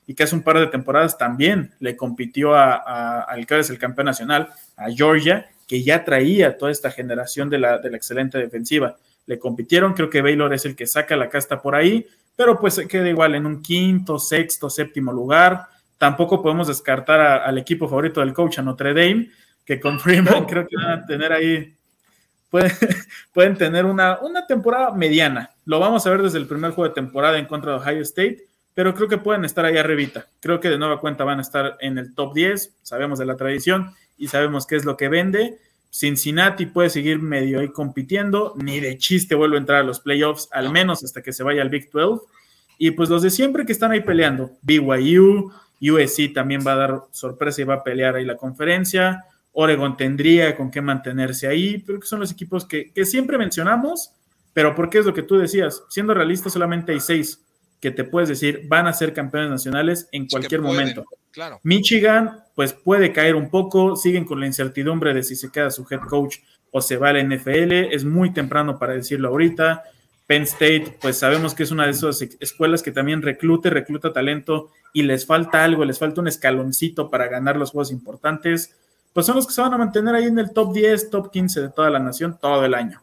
y que hace un par de temporadas también le compitió al que es el campeón nacional, a Georgia, que ya traía toda esta generación de la, de la excelente defensiva. Le compitieron, creo que Baylor es el que saca la casta por ahí, pero pues se queda igual en un quinto, sexto, séptimo lugar tampoco podemos descartar al equipo favorito del coach, a Notre Dame, que con Freeman creo que van a tener ahí, pueden, pueden tener una, una temporada mediana. Lo vamos a ver desde el primer juego de temporada en contra de Ohio State, pero creo que pueden estar ahí arribita. Creo que de nueva cuenta van a estar en el top 10, sabemos de la tradición y sabemos qué es lo que vende. Cincinnati puede seguir medio ahí compitiendo, ni de chiste vuelve a entrar a los playoffs, al menos hasta que se vaya al Big 12. Y pues los de siempre que están ahí peleando, BYU, USC también va a dar sorpresa y va a pelear ahí la conferencia. Oregon tendría con qué mantenerse ahí, pero que son los equipos que, siempre mencionamos, pero porque es lo que tú decías, siendo realista solamente hay seis que te puedes decir van a ser campeones nacionales en cualquier momento. Claro. Michigan, pues puede caer un poco, siguen con la incertidumbre de si se queda su head coach o se va al NFL, es muy temprano para decirlo ahorita. Penn State, pues sabemos que es una de esas escuelas que también reclute, recluta talento y les falta algo, les falta un escaloncito para ganar los juegos importantes. Pues son los que se van a mantener ahí en el top 10, top 15 de toda la nación todo el año.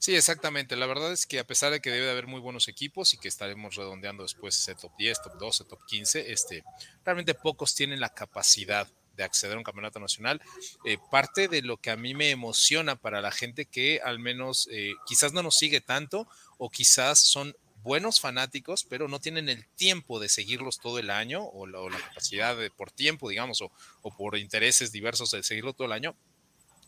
Sí, exactamente. La verdad es que a pesar de que debe de haber muy buenos equipos y que estaremos redondeando después ese top 10, top 12, top 15, este, realmente pocos tienen la capacidad de acceder a un campeonato nacional. Eh, parte de lo que a mí me emociona para la gente que al menos eh, quizás no nos sigue tanto o quizás son buenos fanáticos, pero no tienen el tiempo de seguirlos todo el año o la, capacidad de, por tiempo, digamos, o, o por intereses diversos de seguirlo todo el año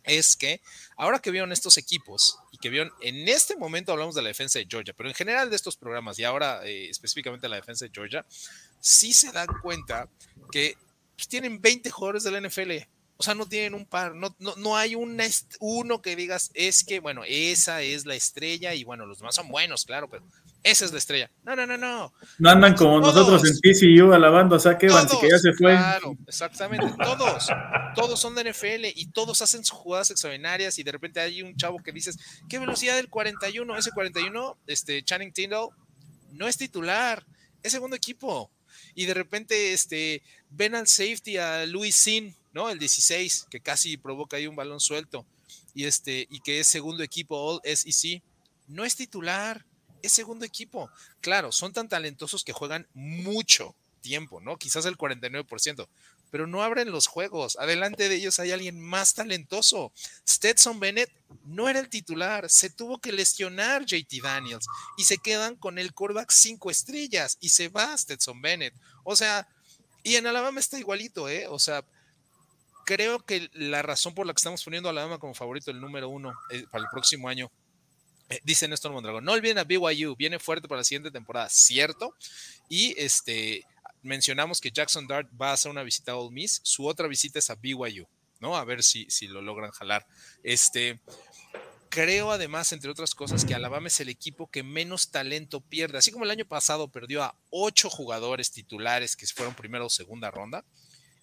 es que ahora que vieron estos equipos y que vieron, en este momento hablamos de la defensa de Georgia, pero en general de estos programas y ahora eh, específicamente la defensa de Georgia, sí se dan cuenta que tienen 20 jugadores de la NFL. O sea, no tienen un par, no, no, no hay una, uno que digas, es que, bueno, esa es la estrella y bueno, los demás son buenos, claro, pero esa es la estrella. No, no, no, no. No andan como nosotros en TCU alabando a Zach Evans que ya se fue. Claro, exactamente. Todos, todos son de NFL y todos hacen sus jugadas extraordinarias y de repente hay un chavo que dices, ¿qué velocidad del 41? Ese 41, este, Channing Tindall, no es titular, es segundo equipo. Y de repente, este, ven al safety a Louis Sin, ¿no? El 16, que casi provoca ahí un balón suelto. Y este, y que es segundo equipo All SEC. No es titular es segundo equipo. Claro, son tan talentosos que juegan mucho tiempo, ¿no? Quizás el 49%, pero no abren los juegos. Adelante de ellos hay alguien más talentoso. Stetson Bennett no era el titular, se tuvo que lesionar JT Daniels y se quedan con el quarterback cinco estrellas y se va Stetson Bennett. O sea, y en Alabama está igualito, ¿eh? O sea, creo que la razón por la que estamos poniendo a Alabama como favorito el número uno eh, para el próximo año dice Néstor Mondragón, no olviden a BYU, viene fuerte para la siguiente temporada, cierto. Y este, mencionamos que Jackson Dart va a hacer una visita a Ole Miss, su otra visita es a BYU, ¿no? A ver si, si lo logran jalar. Este, creo además, entre otras cosas, que Alabama es el equipo que menos talento pierde. Así como el año pasado perdió a ocho jugadores titulares que fueron primera o segunda ronda,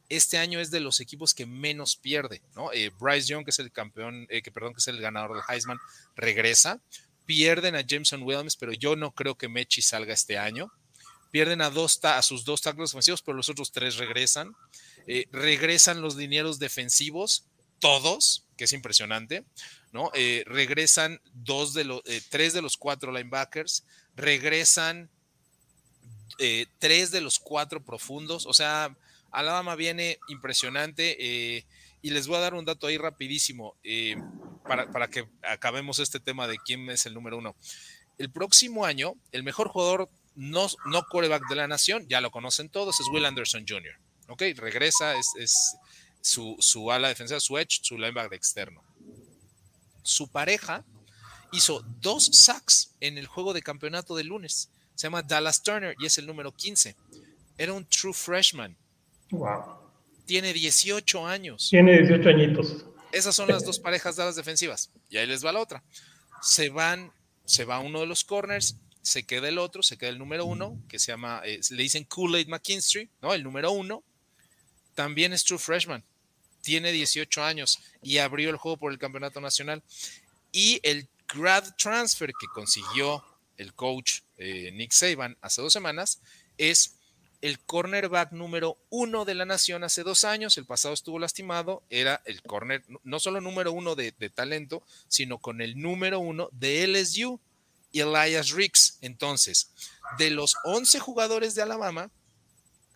este año es de los equipos que menos pierde, ¿no? Eh, Bryce Young, que es el campeón, eh, que perdón, que es el ganador del Heisman, regresa. Pierden a Jameson Williams, pero yo no creo que Mechi salga este año. Pierden a, dos a sus dos tackles ofensivos, pero los otros tres regresan. Eh, regresan los dineros defensivos, todos, que es impresionante, ¿no? regresan dos de los, tres de los cuatro linebackers, regresan tres de los cuatro profundos, o sea, Alabama viene impresionante eh, y les voy a dar un dato ahí rapidísimo eh, para, que acabemos este tema de quién es el número uno. El próximo año, el mejor jugador no, no de la nación, ya lo conocen todos, es Will Anderson Jr. Regresa, es, su, su, ala defensiva, su edge, su linebacker externo. Su pareja hizo dos sacks en el juego de campeonato de lunes. Se llama Dallas Turner y es el número 15. Era un true freshman Wow. Tiene 18 años. Tiene 18 añitos. Esas son las dos parejas de las defensivas. Y ahí les va la otra. Se van, se va uno de los corners, se queda el otro, se queda el número uno, que se llama, eh, le dicen Kool-Aid McKinstry, ¿no? El número uno. También es true freshman. Tiene 18 años y abrió el juego por el campeonato nacional. Y el grad transfer que consiguió el coach eh, Nick Saban hace dos semanas es el cornerback número uno de la nación hace dos años, el pasado estuvo lastimado, era el corner, no solo número uno de, talento, sino con el número uno de LSU, Elias Ricks. Entonces, de los 11 jugadores de Alabama,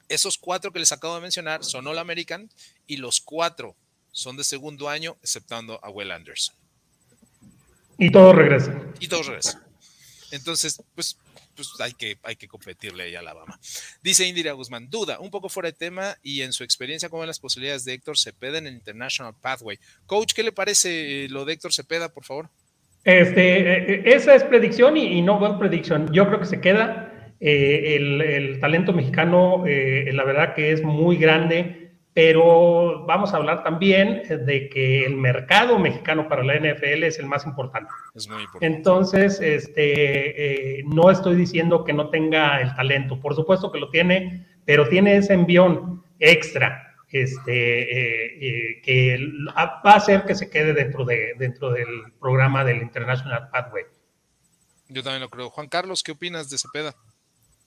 Esos cuatro que les acabo de mencionar son All American y los cuatro son de segundo año, exceptando a Will Anderson. Y todos regresan. Y todos regresan. Entonces, pues, pues hay, que, hay que competirle ahí a Alabama. Dice Indira Guzmán, duda, un poco fuera de tema y en su experiencia, ¿cómo ven las posibilidades de Héctor Cepeda en el International Pathway? Coach, ¿qué le parece eh, lo de Héctor Cepeda, por favor? Este, eh, eh, esa es predicción y, no buen predicción. Yo creo que se queda. el, el, talento mexicano, la verdad que es muy grande pero vamos a hablar también de que el mercado mexicano para la NFL es el más importante. Es muy importante. Entonces, este, eh, no estoy diciendo que no tenga el talento, por supuesto que lo tiene, pero tiene ese envión extra este, eh, eh, que va a hacer que se quede dentro, de, dentro del programa del International Pathway. Yo también lo creo. Juan Carlos, ¿qué opinas de Cepeda?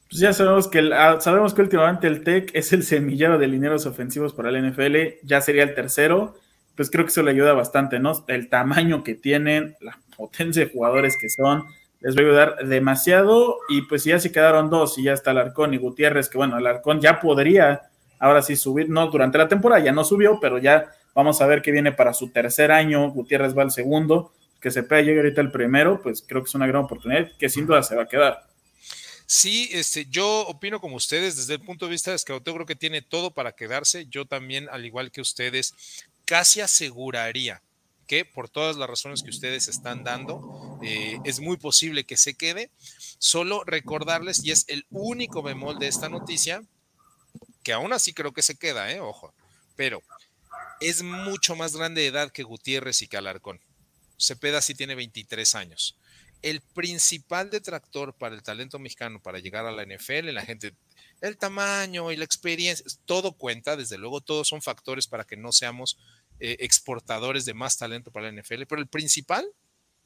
Pues ya sabemos que, ah, sabemos que últimamente el TEC es el semillero de lineros ofensivos para el NFL, ya sería el tercero, pues creo que eso le ayuda bastante, ¿no? El tamaño que tienen, la potencia de jugadores que son, les va a ayudar demasiado y pues ya se quedaron dos y ya está Alarcón y Gutiérrez, que bueno, Alarcón ya podría ahora sí subir, no durante la temporada, ya no subió, pero ya vamos a ver qué viene para su tercer año, Gutiérrez va al segundo, que se llegar ahorita el primero, pues creo que es una gran oportunidad que sin duda se va a quedar. Sí, este, yo opino como ustedes desde el punto de vista de Scout, creo que tiene todo para quedarse. Yo también, al igual que ustedes, casi aseguraría que por todas las razones que ustedes están dando, eh, es muy posible que se quede. Solo recordarles, y es el único bemol de esta noticia, que aún así creo que se queda, ¿eh? ojo, pero es mucho más grande de edad que Gutiérrez y que Alarcón. Cepeda sí tiene 23 años el principal detractor para el talento mexicano para llegar a la NFL, la gente, el tamaño y la experiencia, todo cuenta, desde luego, todos son factores para que no seamos eh, exportadores de más talento para la NFL, pero el principal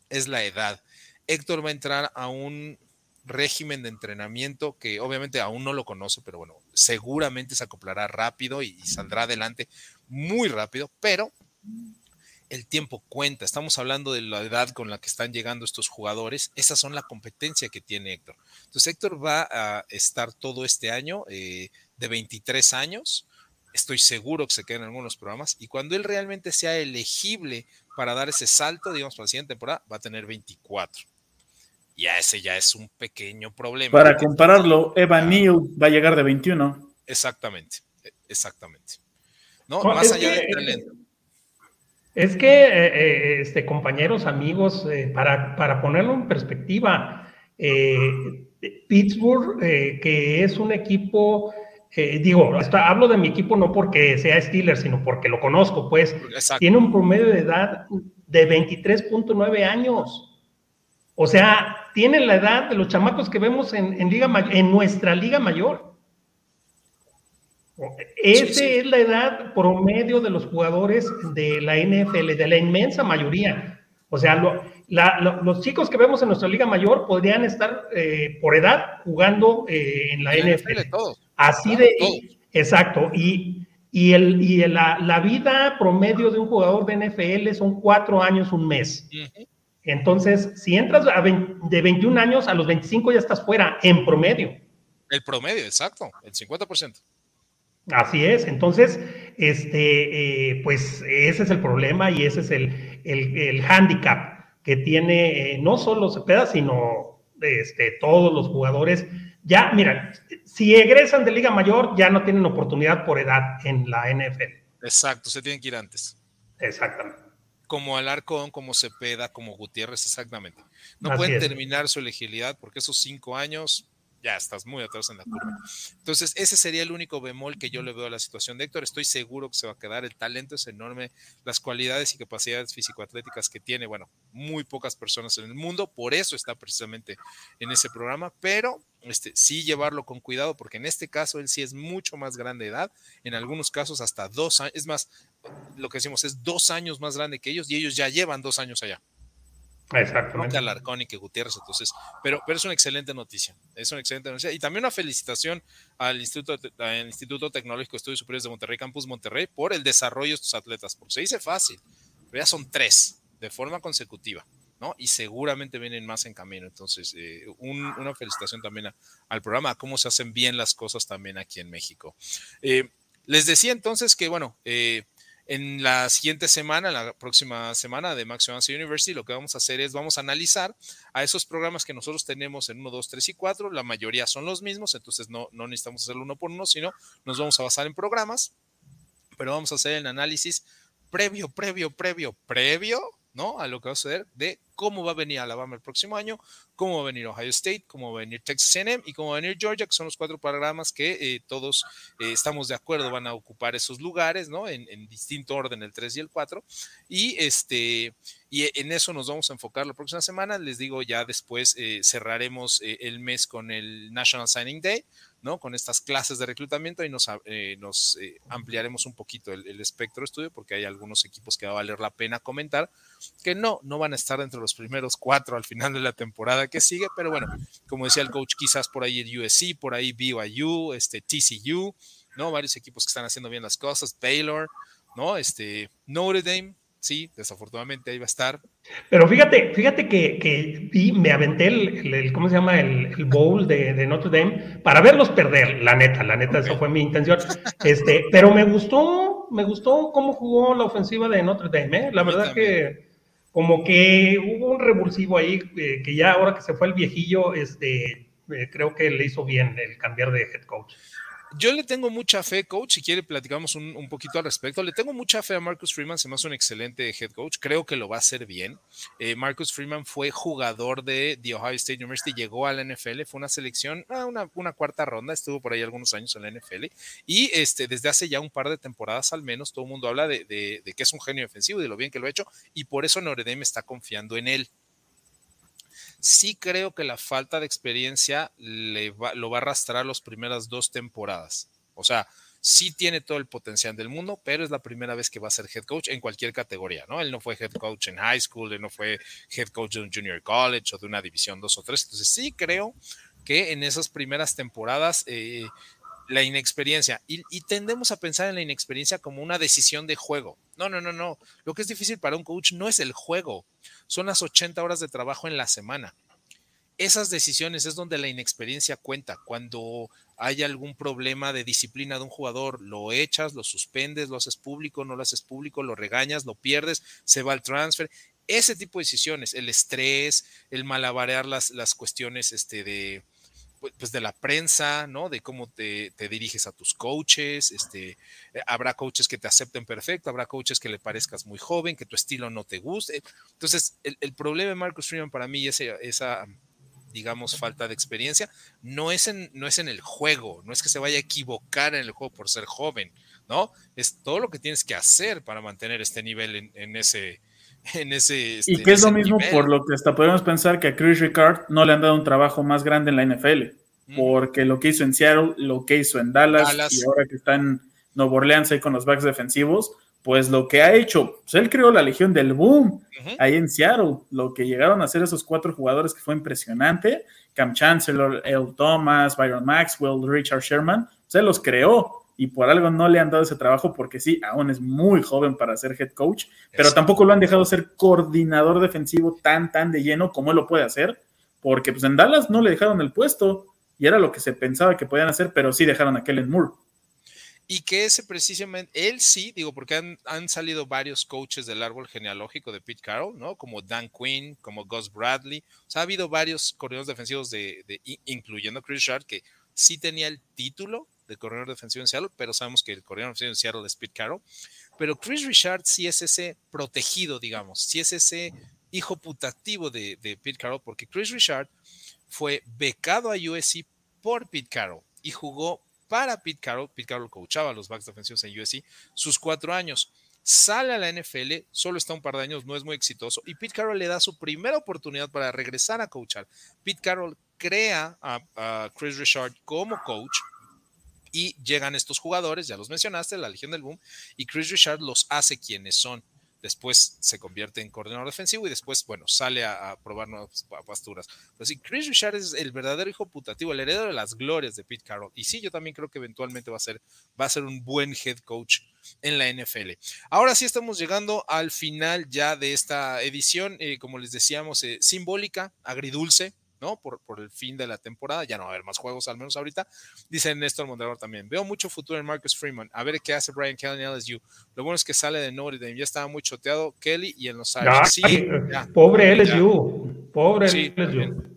es la edad. Héctor va a entrar a un régimen de entrenamiento que obviamente aún no lo conoce, pero bueno, seguramente se acoplará rápido y saldrá adelante muy rápido, pero el tiempo cuenta. Estamos hablando de la edad con la que están llegando estos jugadores. Esas son la competencia que tiene Héctor. Entonces, Héctor va a estar todo este año eh, de 23 años. Estoy seguro que se queda en algunos programas. Y cuando él realmente sea elegible para dar ese salto, digamos, para la siguiente temporada, va a tener 24. Y a ese ya es un pequeño problema. Para compararlo, Evan Neal va a llegar de 21. Exactamente, e, exactamente. No, más allá del talento es que, eh, eh, este, compañeros, amigos, eh, para, para, ponerlo en perspectiva, Pittsburgh, que es un equipo, digo, hablo de mi equipo no porque sea Steelers, sino porque lo conozco, pues, tiene un promedio de edad de 23.9 años. O sea, tiene la edad de los chamacos que vemos en, en, liga, en nuestra liga mayor. Esa es la edad promedio de los jugadores de la NFL, de la inmensa mayoría. O sea, los chicos que vemos en nuestra liga mayor podrían estar eh, por edad jugando eh, en la NFL. Así de, exacto. Y, y, el, y la, vida promedio de un jugador de NFL son cuatro años, un mes. Entonces, si entras de 21 años a los 25 ya estás fuera, en promedio. El promedio, exacto, el 50%. Así es, entonces, este, eh, pues ese es el problema y ese es el, el, handicap que tiene eh, no solo Cepeda, sino este, todos los jugadores. Ya, mira, si egresan de Liga Mayor, ya no tienen oportunidad por edad en la NFL. Exacto, se tienen que ir antes. Exactamente. Como Alarcón, como Cepeda, como Gutiérrez, exactamente. No pueden terminar su elegibilidad porque esos cinco años ya estás muy atrás en la curva. Entonces, ese sería el único bemol que yo le veo a la situación de Héctor. Estoy seguro que se va a quedar. El talento es enorme, las cualidades y capacidades físico-atléticas que tiene, bueno, muy pocas personas en el mundo, por eso está precisamente en ese programa, pero este, sí llevarlo con cuidado, porque en este caso él sí es mucho más grande de edad, en algunos casos hasta dos años, es más, lo que decimos es dos años más grande que ellos y ellos ya llevan dos años allá. Exactamente. que Alarcón y que Gutiérrez, entonces, pero, pero es una excelente noticia, es una excelente noticia. Y también una felicitación al Instituto, al Instituto Tecnológico de Estudios Superiores de Monterrey, Campus Monterrey, por el desarrollo de estos atletas, porque se dice fácil, pero ya son tres de forma consecutiva. ¿no? Y seguramente vienen más en camino. Entonces, eh, una felicitación también al programa, a cómo se hacen bien las cosas también aquí en México. Eh, les decía entonces que, bueno, eh, en la siguiente semana, la próxima semana de Max University, lo que vamos a hacer es vamos a analizar a esos programas que nosotros tenemos en 1, 2, 3 y 4. La mayoría son los mismos, entonces no, no necesitamos hacerlo uno por uno, sino nos vamos a basar en programas, pero vamos a hacer el análisis previo, previo, previo, previo ¿no? A lo que va a suceder de cómo va a venir Alabama el próximo año, cómo va a venir Ohio State, cómo va a venir Texas A&M y cómo va a venir Georgia, que son los cuatro programas que eh, todos eh, estamos de acuerdo van a ocupar esos lugares, ¿no? En, distinto orden, el 3 y el 4. Y, este, y en eso nos vamos a enfocar la próxima semana. Les digo, ya después eh, cerraremos el mes con el National Signing Day, ¿no? Con estas clases de reclutamiento y nos, eh, eh, ampliaremos un poquito el, espectro de estudio porque hay algunos equipos que va a valer la pena comentar que no, no van a estar entre los primeros cuatro al final de la temporada que sigue, pero bueno, como decía el coach, quizás por ahí el USC, por ahí BYU, este TCU, ¿no? Varios equipos que están haciendo bien las cosas, Baylor, ¿no? Este Notre Dame, sí, desafortunadamente ahí va a estar. Pero fíjate, fíjate que, que me aventé el, ¿cómo se llama? El, bowl de, Notre Dame para verlos perder, la neta, la neta, eso fue mi intención. Este, pero me gustó, me gustó cómo jugó la ofensiva de Notre Dame, ¿eh? La verdad que como que hubo un revulsivo ahí, eh, que ya ahora que se fue el viejillo, este, eh, creo que le hizo bien el cambiar de head coach. Yo le tengo mucha fe, coach, si quiere platicamos un, poquito al respecto. Le tengo mucha fe a Marcus Freeman, se me hace un excelente head coach, creo que lo va a hacer bien. Eh, Marcus Freeman fue jugador de Ohio State University, llegó a la NFL, fue una selección, ah, una, cuarta ronda, estuvo por ahí algunos años en la NFL y este, desde hace ya un par de temporadas al menos todo el mundo habla de, de que es un genio defensivo y de lo bien que lo ha hecho y por eso Notre Dame está confiando en él sí creo que la falta de experiencia le lo va a arrastrar las primeras dos temporadas. O sea, sí tiene todo el potencial del mundo, pero es la primera vez que va a ser head coach en cualquier categoría, ¿no? Él no fue head coach en high school, él no fue head coach de un junior college o de una división 2 o 3. Entonces sí creo que en esas primeras temporadas eh, la inexperiencia, y, y, tendemos a pensar en la inexperiencia como una decisión de juego. No, no, no, no. Lo que es difícil para un coach no es el juego, son las 80 horas de trabajo en la semana. Esas decisiones es donde la inexperiencia cuenta. Cuando hay algún problema de disciplina de un jugador, lo echas, lo suspendes, lo haces público, no lo haces público, lo regañas, lo pierdes, se va al transfer. Ese tipo de decisiones, el estrés, el malabarear las, las cuestiones este, de, pues, pues de la prensa, ¿no? De cómo te, diriges a tus coaches, este, eh, habrá coaches que te acepten perfecto, habrá coaches que le parezcas muy joven, que tu estilo no te guste. Entonces, el, problema de Marcus Freeman para mí es esa, digamos, falta de experiencia, no es, en, no es en el juego, no es que se vaya a equivocar en el juego por ser joven, ¿no? Es todo lo que tienes que hacer para mantener este nivel en, ese... En ese, y este, que es lo mismo por lo que hasta podemos pensar que a Chris Ricard no le han dado un trabajo más grande en la NFL porque lo que hizo en Seattle, lo que hizo en Dallas, y ahora que está en Nueva Orleans ahí con los backs defensivos, pues lo que ha hecho, pues él creó la Legión del Boom ahí en Seattle, lo que llegaron a hacer esos cuatro jugadores que fue impresionante, Cam Chancellor, El Thomas, Byron Maxwell, Richard Sherman, se los creó y por algo no le han dado ese trabajo porque sí, aún es muy joven para ser head coach, pero tampoco lo han dejado ser coordinador defensivo tan, tan de lleno como él lo puede hacer, porque pues en Dallas no le dejaron el puesto, y era lo que se pensaba que podían hacer, pero sí dejaron a Kellen Moore. Y que ese precisamente, él sí, digo, porque han, salido varios coaches del árbol genealógico de Pete Carroll, ¿no? Como Dan Quinn, como Gus Bradley. O sea, ha habido varios corredores defensivos, de, incluyendo Chris Shard, que sí tenía el título de corredor defensivo en Seattle, pero sabemos que el corredor defensivo en Seattle es Pete Carroll. Pero Chris Richard sí es ese protegido, digamos, sí es ese hijo putativo de, de Pete Carroll, porque Chris Richard fue becado a USC por Pete Carroll y jugó para Pete Carroll. Pete Carroll coachaba a los backs defensivos en USC sus cuatro años. Sale a la NFL, solo está un par de años, no es muy exitoso, y Pete Carroll le da su primera oportunidad para regresar a coachar. Pete Carroll crea a, Chris Richard como coach y llegan estos jugadores, ya los mencionaste, la Legión del Boom, y Chris Richard los hace quienes son. después se convierte en coordinador defensivo y después, bueno, sale a, probar nuevas pasturas. Pero sí, Chris Richard es el verdadero hijo putativo, el heredero de las glorias de Pete Carroll. Y sí, yo también creo que eventualmente va a ser, va a ser un buen head coach en la NFL. Ahora sí estamos llegando al final ya de esta edición, eh, como les decíamos, eh, simbólica, agridulce, ¿no? Por, por, el fin de la temporada, ya no va a haber más juegos, al menos ahorita. Dice Néstor Mondragón también. Veo mucho futuro en Marcus Freeman. A ver qué hace Brian Kelly en LSU. Lo bueno es que sale de Notre Dame. Ya estaba muy choteado Kelly y en los Irish. Sí, pobre LSU. Pobre LSU.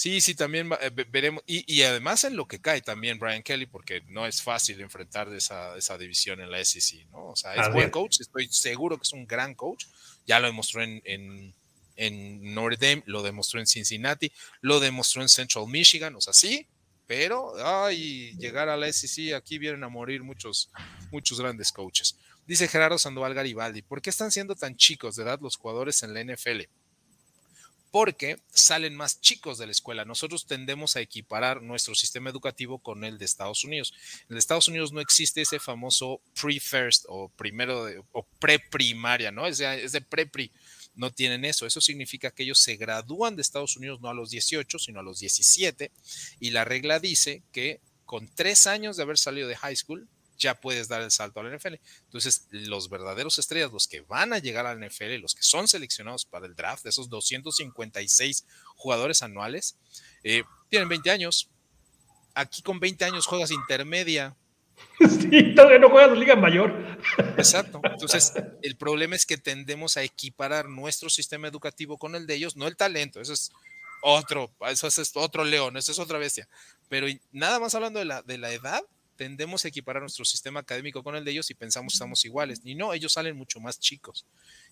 Sí, sí, también eh, veremos. Y, además en lo que cae también Brian Kelly, porque no es fácil enfrentar esa, esa división en la SEC, ¿no? O sea, es buen coach, estoy seguro que es un gran coach. Ya lo demostró en, en en Notre Dame, lo demostró en Cincinnati, lo demostró en Central Michigan, o sea, sí, pero ay, llegar a la SEC, aquí vienen a morir muchos, muchos grandes coaches. Dice Gerardo Sandoval Garibaldi, ¿por qué están siendo tan chicos de edad los jugadores en la NFL? Porque salen más chicos de la escuela. Nosotros tendemos a equiparar nuestro sistema educativo con el de Estados Unidos. En Estados Unidos no existe ese famoso pre-first o primero o pre-primaria, ¿no? Es de, es pre-pri no tienen eso. Eso significa que ellos se gradúan de Estados Unidos no a los 18, sino a los 17. Y la regla dice que con tres años de haber salido de high school, ya puedes dar el salto a la NFL. Entonces, los verdaderos estrellas, los que van a llegar a la NFL, los que son seleccionados para el draft, de esos 256 jugadores anuales, eh, tienen 20 años. Aquí con 20 años juegas intermedia, Sí, todavía no juegas Liga Mayor. Exacto. Entonces, el problema es que tendemos a equiparar nuestro sistema educativo con el de ellos, no el talento, eso es otro, eso es otro león, eso es otra bestia. Pero nada más hablando de la, de la edad, tendemos a equiparar nuestro sistema académico con el de ellos y pensamos que estamos iguales. Y no, ellos salen mucho más chicos.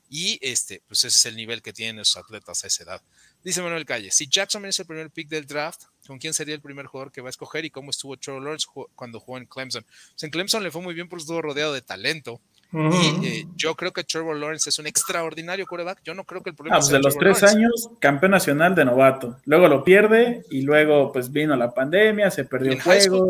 Y este, pues ese es el nivel que tienen los atletas a esa edad. Dice Manuel Calle, si Jackson es el primer pick del draft, ¿con quién sería el primer jugador que va a escoger y cómo estuvo Trevor Lawrence cuando jugó en Clemson? Pues en Clemson le fue muy bien porque estuvo rodeado de talento. Y eh, yo creo que Trevor Lawrence es un extraordinario quarterback. Yo no creo que el problema ah, pues de los tres años, campeón nacional de novato. Luego lo pierde y luego pues vino la pandemia, se perdió el juego.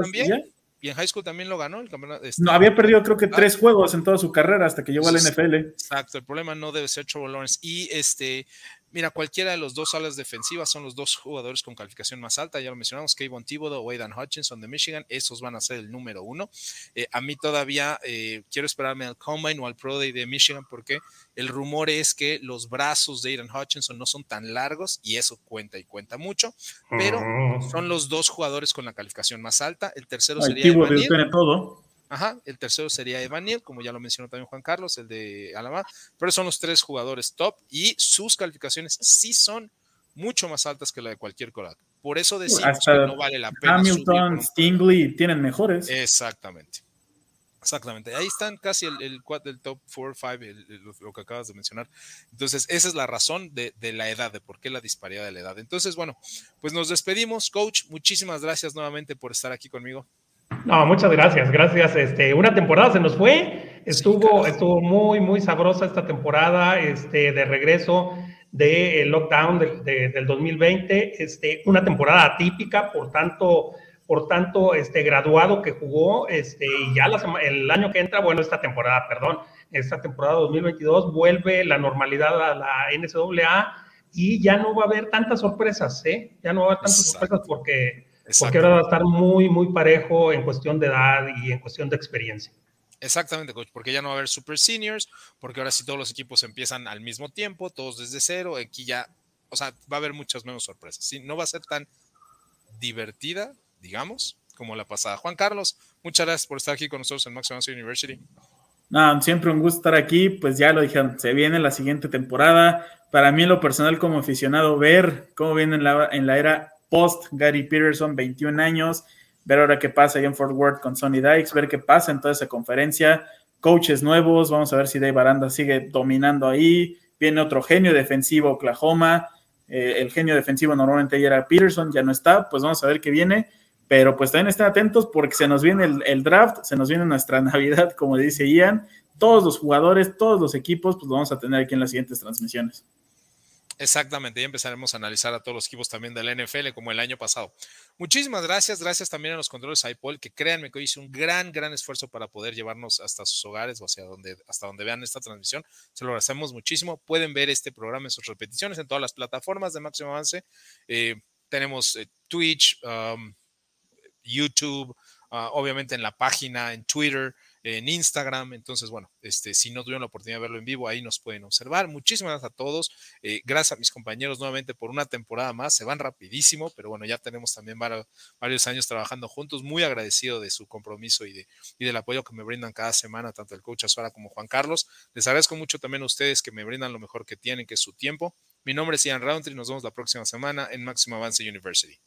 Y en high school también lo ganó el campeonato. Este, no, había perdido creo que ah. tres juegos en toda su carrera hasta que llegó al NFL. Exacto, el problema no debe ser Trevor Lawrence. Y este, Mira, cualquiera de los dos alas defensivas son los dos jugadores con calificación más alta. Ya lo mencionamos, Kayvon Thibodeau o Aidan Hutchinson de Michigan. Esos van a ser el número uno. Eh, a mí todavía eh, quiero esperarme al Combine o al Pro Day de Michigan porque el rumor es que los brazos de Aidan Hutchinson no son tan largos y eso cuenta y cuenta mucho. Pero son los dos jugadores con la calificación más alta. El tercero sería... Thibodeau todo. Ajá, el tercero sería Evan Neal, como ya lo mencionó también Juan Carlos, el de Alabama, pero son los tres jugadores top y sus calificaciones sí son mucho más altas que la de cualquier coral. Por eso decimos que no vale la pena. Hamilton, Stingley tienen mejores. Exactamente. Exactamente. Ahí están casi el, el, del top 4 5, lo que acabas de mencionar. Entonces, esa es la razón de, de, la edad, de por qué la disparidad de la edad. Entonces, bueno, pues nos despedimos, coach. Muchísimas gracias nuevamente por estar aquí conmigo. No, muchas gracias, gracias. Este, una temporada se nos fue, estuvo, estuvo muy, muy sabrosa esta temporada, este, de regreso del lockdown del 2020, este, una temporada atípica, por tanto, por tanto, este, graduado que jugó, este, y ya el año que entra, bueno, esta temporada, perdón, esta temporada 2022 vuelve la normalidad a la NCAA y ya no va a haber tantas sorpresas, ¿eh? Ya no va a haber tantas sorpresas porque porque ahora va a estar muy, muy parejo en cuestión de edad y en cuestión de experiencia. Exactamente, coach, porque ya no va a haber super seniors, porque ahora sí todos los equipos empiezan al mismo tiempo, todos desde cero, aquí ya, o sea, va a haber muchas menos sorpresas. Sí, no va a ser tan divertida, digamos, como la pasada. Juan Carlos, muchas gracias por estar aquí con nosotros en Max University. No, siempre un gusto estar aquí, pues ya lo dijeron, se viene la siguiente temporada. Para mí en lo personal como aficionado, ver cómo viene en la, en la era post Gary Peterson, 21 años, ver ahora qué pasa ahí en Fort Worth con Sonny Dykes, ver qué pasa en toda esa conferencia, coaches nuevos, vamos a ver si Dave Aranda sigue dominando ahí, viene otro genio defensivo, Oklahoma, eh, el genio defensivo normalmente ya era Peterson, ya no está, pues vamos a ver qué viene, pero pues también estén atentos porque se nos viene el, el draft, se nos viene nuestra Navidad, como dice Ian, todos los jugadores, todos los equipos, pues lo vamos a tener aquí en las siguientes transmisiones. Exactamente, ya empezaremos a analizar a todos los equipos también del NFL como el año pasado. Muchísimas gracias, gracias también a los controles iPol, que créanme que hoy hice un gran, gran esfuerzo para poder llevarnos hasta sus hogares o hacia donde, hasta donde vean esta transmisión. Se lo agradecemos muchísimo. Pueden ver este programa en sus repeticiones en todas las plataformas de Máximo Avance. Eh, tenemos eh, Twitch, um, YouTube, uh, obviamente en la página, en Twitter en Instagram. Entonces, bueno, este, si no tuvieron la oportunidad de verlo en vivo, ahí nos pueden observar. Muchísimas gracias a todos. Eh, gracias a mis compañeros nuevamente por una temporada más. Se van rapidísimo, pero bueno, ya tenemos también varios, años trabajando juntos. Muy agradecido de su compromiso y, de, y del apoyo que me brindan cada semana, tanto el coach Azuara como Juan Carlos. Les agradezco mucho también a ustedes que me brindan lo mejor que tienen, que es su tiempo. Mi nombre es Ian Roundtree. Nos vemos la próxima semana en Máximo Avance University.